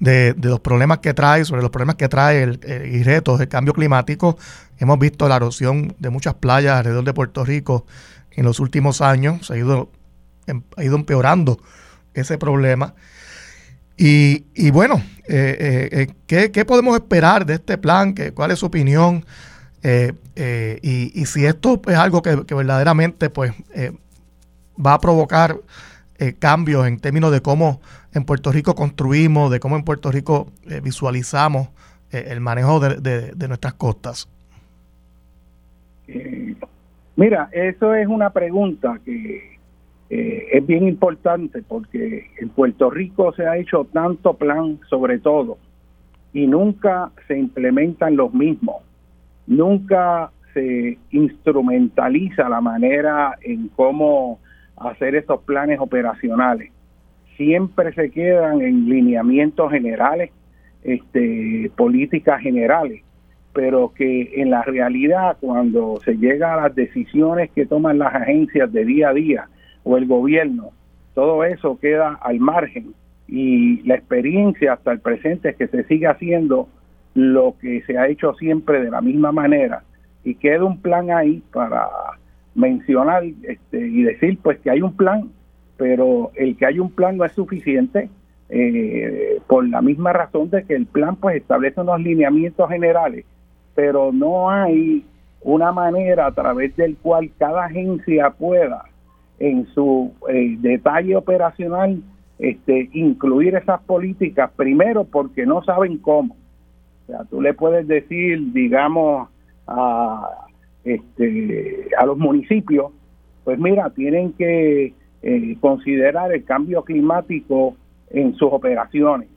de, los problemas que trae, sobre los problemas que trae el, eh, y retos del cambio climático. Hemos visto la erosión de muchas playas alrededor de Puerto Rico en los últimos años, se ha ido, em, ha ido empeorando ese problema. Y, y bueno, eh, ¿qué, ¿qué, podemos esperar de este plan? ¿Qué, ¿Cuál es su opinión? Eh, eh, y, si esto es algo que, verdaderamente pues eh, va a provocar cambios en términos de cómo en Puerto Rico construimos, de cómo en Puerto Rico visualizamos el manejo de, nuestras costas. mira, eso es una pregunta que es bien importante porque en Puerto Rico se ha hecho tanto plan sobre todo y nunca se implementan los mismos nunca se instrumentaliza la manera en cómo hacer estos planes operacionales. Siempre se quedan en lineamientos generales, este, políticas generales, pero que en la realidad cuando se llega a las decisiones que toman las agencias de día a día o el gobierno, todo eso queda al margen y la experiencia hasta el presente es que se sigue haciendo lo que se ha hecho siempre de la misma manera y queda un plan ahí para mencionar este, y decir pues que hay un plan, pero el que hay un plan no es suficiente eh, por la misma razón de que el plan pues establece unos lineamientos generales, pero no hay una manera a través del cual cada agencia pueda en su eh, detalle operacional este, incluir esas políticas, primero porque no saben cómo. O sea, tú le puedes decir, digamos, a, este, a los municipios, pues mira, tienen que eh, considerar el cambio climático en sus operaciones.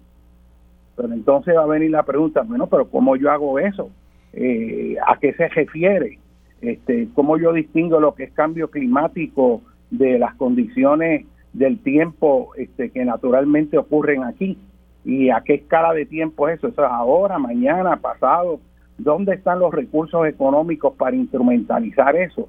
Pero entonces va a venir la pregunta, bueno, pero ¿cómo yo hago eso? Eh, ¿A qué se refiere? Este, ¿Cómo yo distingo lo que es cambio climático de las condiciones del tiempo este, que naturalmente ocurren aquí? ¿Y a qué escala de tiempo es eso? ¿Eso es ahora, mañana, pasado? ¿Dónde están los recursos económicos para instrumentalizar eso?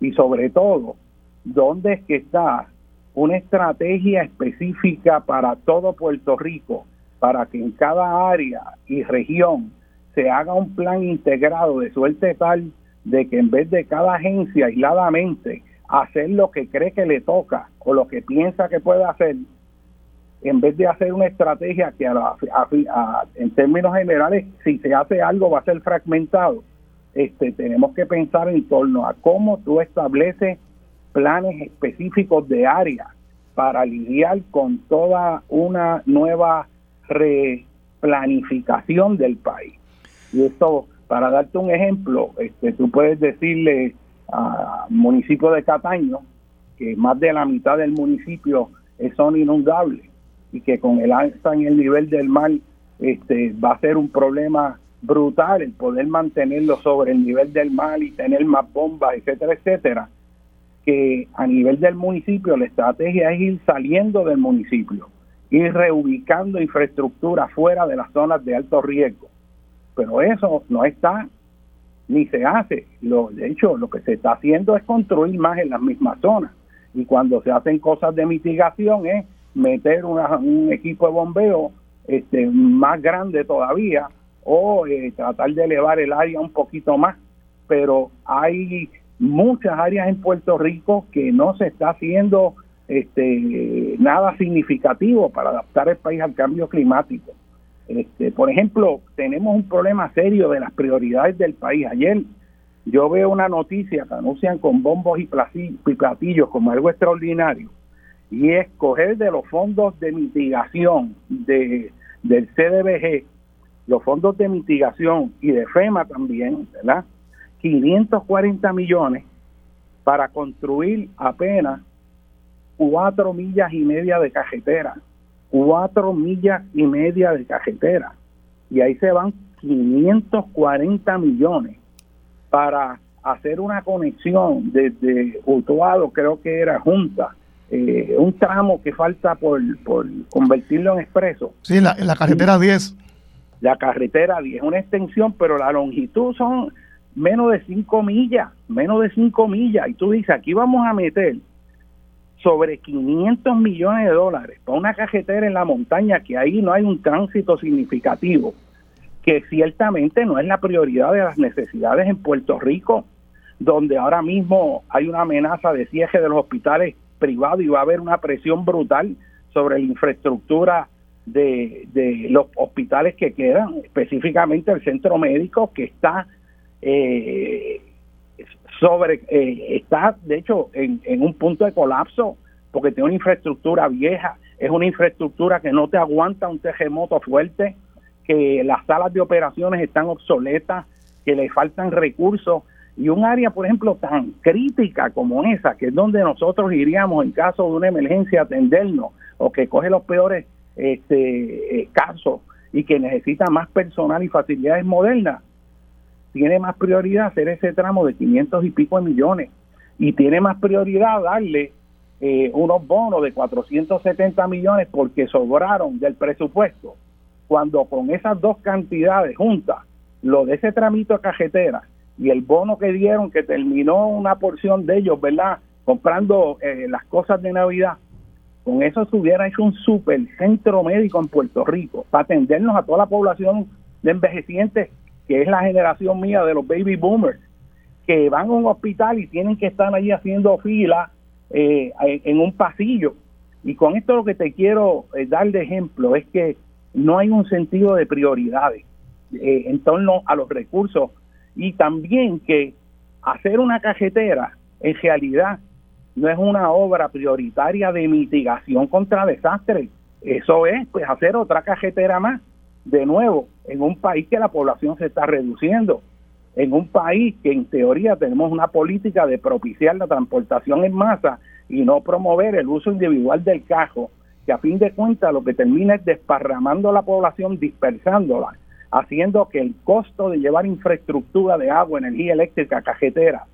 Y sobre todo, ¿dónde es que está una estrategia específica para todo Puerto Rico, para que en cada área y región se haga un plan integrado de suerte tal de que en vez de cada agencia aisladamente hacer lo que cree que le toca o lo que piensa que puede hacer, en vez de hacer una estrategia que en términos generales, si se hace algo va a ser fragmentado, este, tenemos que pensar en torno a cómo tú estableces planes específicos de área para lidiar con toda una nueva replanificación del país. Y esto, para darte un ejemplo, este, tú puedes decirle al municipio de Cataño que más de la mitad del municipio son inundables y que con el alza en el nivel del mar este, va a ser un problema brutal el poder mantenerlo sobre el nivel del mar y tener más bombas, etcétera, etcétera, que a nivel del municipio la estrategia es ir saliendo del municipio, ir reubicando infraestructura fuera de las zonas de alto riesgo. Pero eso no está ni se hace. Lo, de hecho, lo que se está haciendo es construir más en las mismas zonas. Y cuando se hacen cosas de mitigación es meter un equipo de bombeo este, más grande todavía o eh, tratar de elevar el área un poquito más. Pero hay muchas áreas en Puerto Rico que no se está haciendo este, nada significativo para adaptar el país al cambio climático. Este, por ejemplo, tenemos un problema serio de las prioridades del país. Ayer yo veo una noticia que anuncian con bombos y platillos como algo extraordinario y es coger de los fondos de mitigación de, del CDBG, los fondos de mitigación y de FEMA también, ¿verdad? 540 millones para construir apenas cuatro millas y media de cajetera, cuatro millas y media de cajetera. Y ahí se van 540 millones para hacer una conexión desde Utuado, creo que era Junta, eh, un tramo que falta por, por convertirlo en expreso. Sí, la, la carretera 10. La carretera 10, una extensión, pero la longitud son menos de 5 millas, menos de 5 millas. Y tú dices, aquí vamos a meter sobre 500 millones de dólares para una cajetera en la montaña que ahí no hay un tránsito significativo, que ciertamente no es la prioridad de las necesidades en Puerto Rico, donde ahora mismo hay una amenaza de cierre de los hospitales privados y va a haber una presión brutal sobre la infraestructura de, los hospitales que quedan, específicamente el centro médico que está eh, sobre eh, está de hecho en, un punto de colapso porque tiene una infraestructura vieja, es una infraestructura que no te aguanta un terremoto fuerte, que las salas de operaciones están obsoletas, que le faltan recursos y un área, por ejemplo, tan crítica como esa, que es donde nosotros iríamos en caso de una emergencia a atendernos o que coge los peores este, eh, casos y que necesita más personal y facilidades modernas, tiene más prioridad hacer ese tramo de 500 y pico de millones. Y tiene más prioridad darle eh, unos bonos de 470 millones porque sobraron del presupuesto, cuando con esas dos cantidades juntas, lo de ese tramito a cajetera y el bono que dieron que terminó una porción de ellos, ¿verdad? Comprando eh, las cosas de Navidad, con eso se hubiera hecho un super centro médico en Puerto Rico para atendernos a toda la población de envejecientes que es la generación mía de los baby boomers, que van a un hospital y tienen que estar ahí haciendo fila eh, en un pasillo. Y con esto lo que te quiero eh, dar de ejemplo es que no hay un sentido de prioridades eh, en torno a los recursos y también que hacer una cajetera en realidad no es una obra prioritaria de mitigación contra desastres. Eso es pues hacer otra cajetera más, de nuevo, en un país que la población se está reduciendo, en un país que en teoría tenemos una política de propiciar la transportación en masa y no promover el uso individual del cajo, que a fin de cuentas lo que termina es desparramando a la población, dispersándola, haciendo que el costo de llevar infraestructura de agua, energía eléctrica, cajetera,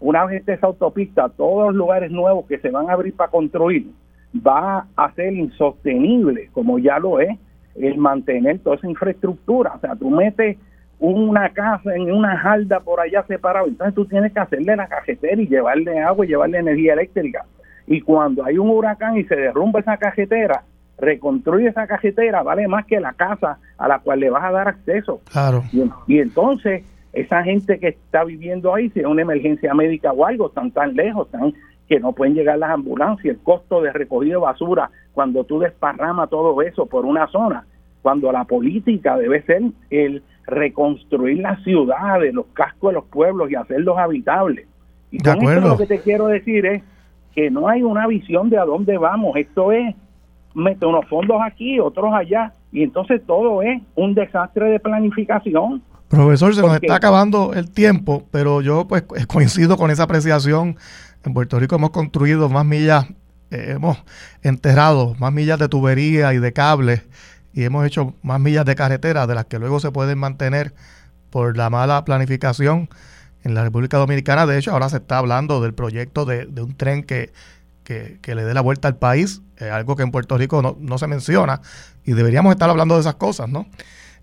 una vez esa autopista, todos los lugares nuevos que se van a abrir para construir, va a ser insostenible, como ya lo es, el mantener toda esa infraestructura. O sea, tú metes una casa en una jalda por allá separado, entonces tú tienes que hacerle la cajetera y llevarle agua y llevarle energía eléctrica. Y cuando hay un huracán y se derrumba esa cajetera, reconstruye esa cajetera, vale más que la casa a la cual le vas a dar acceso. Claro. y entonces esa gente que está viviendo ahí, si es una emergencia médica o algo, están tan lejos, están que no pueden llegar las ambulancias, el costo de recogido de basura, cuando tú desparramas todo eso por una zona, cuando la política debe ser el reconstruir las ciudades, los cascos de los pueblos y hacerlos habitables. Y con esto lo que te quiero decir es que no hay una visión de a dónde vamos, esto es meter unos fondos aquí, otros allá, y entonces todo es un desastre de planificación Profesor, se nos está acabando el tiempo, pero yo pues <laughs> coincido con esa apreciación. En Puerto Rico hemos construido más millas, eh, hemos enterrado más millas de tubería y de cables y hemos hecho más millas de carretera de las que luego se pueden mantener por la mala planificación en la República Dominicana. De hecho, ahora se está hablando del proyecto de, un tren que, que, le dé la vuelta al país, algo que en Puerto Rico no, no se menciona y deberíamos estar hablando de esas cosas, ¿no?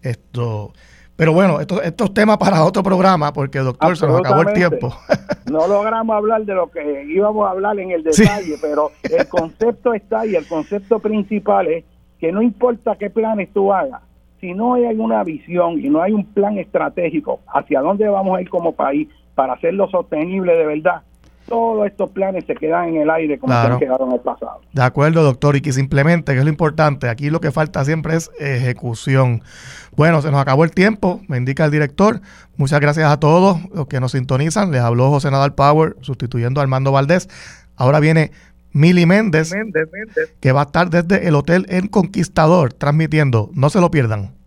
Esto pero bueno, estos, estos temas para otro programa, porque doctor, se nos acabó el tiempo. <laughs> no logramos hablar de lo que íbamos a hablar en el detalle, pero el concepto está y el concepto principal es que no importa qué planes tú hagas, si no hay una visión y no hay un plan estratégico hacia dónde vamos a ir como país para hacerlo sostenible de verdad, todos estos planes se quedan en el aire como se quedaron en el pasado. De acuerdo, doctor, y que simplemente, que es lo importante, aquí lo que falta siempre es ejecución. Bueno, se nos acabó el tiempo, me indica el director. Muchas gracias a todos los que nos sintonizan. Les habló José Nadal Power, sustituyendo a Armando Valdés. Ahora viene Mili Méndez, que va a estar desde el Hotel El Conquistador transmitiendo. No se lo pierdan.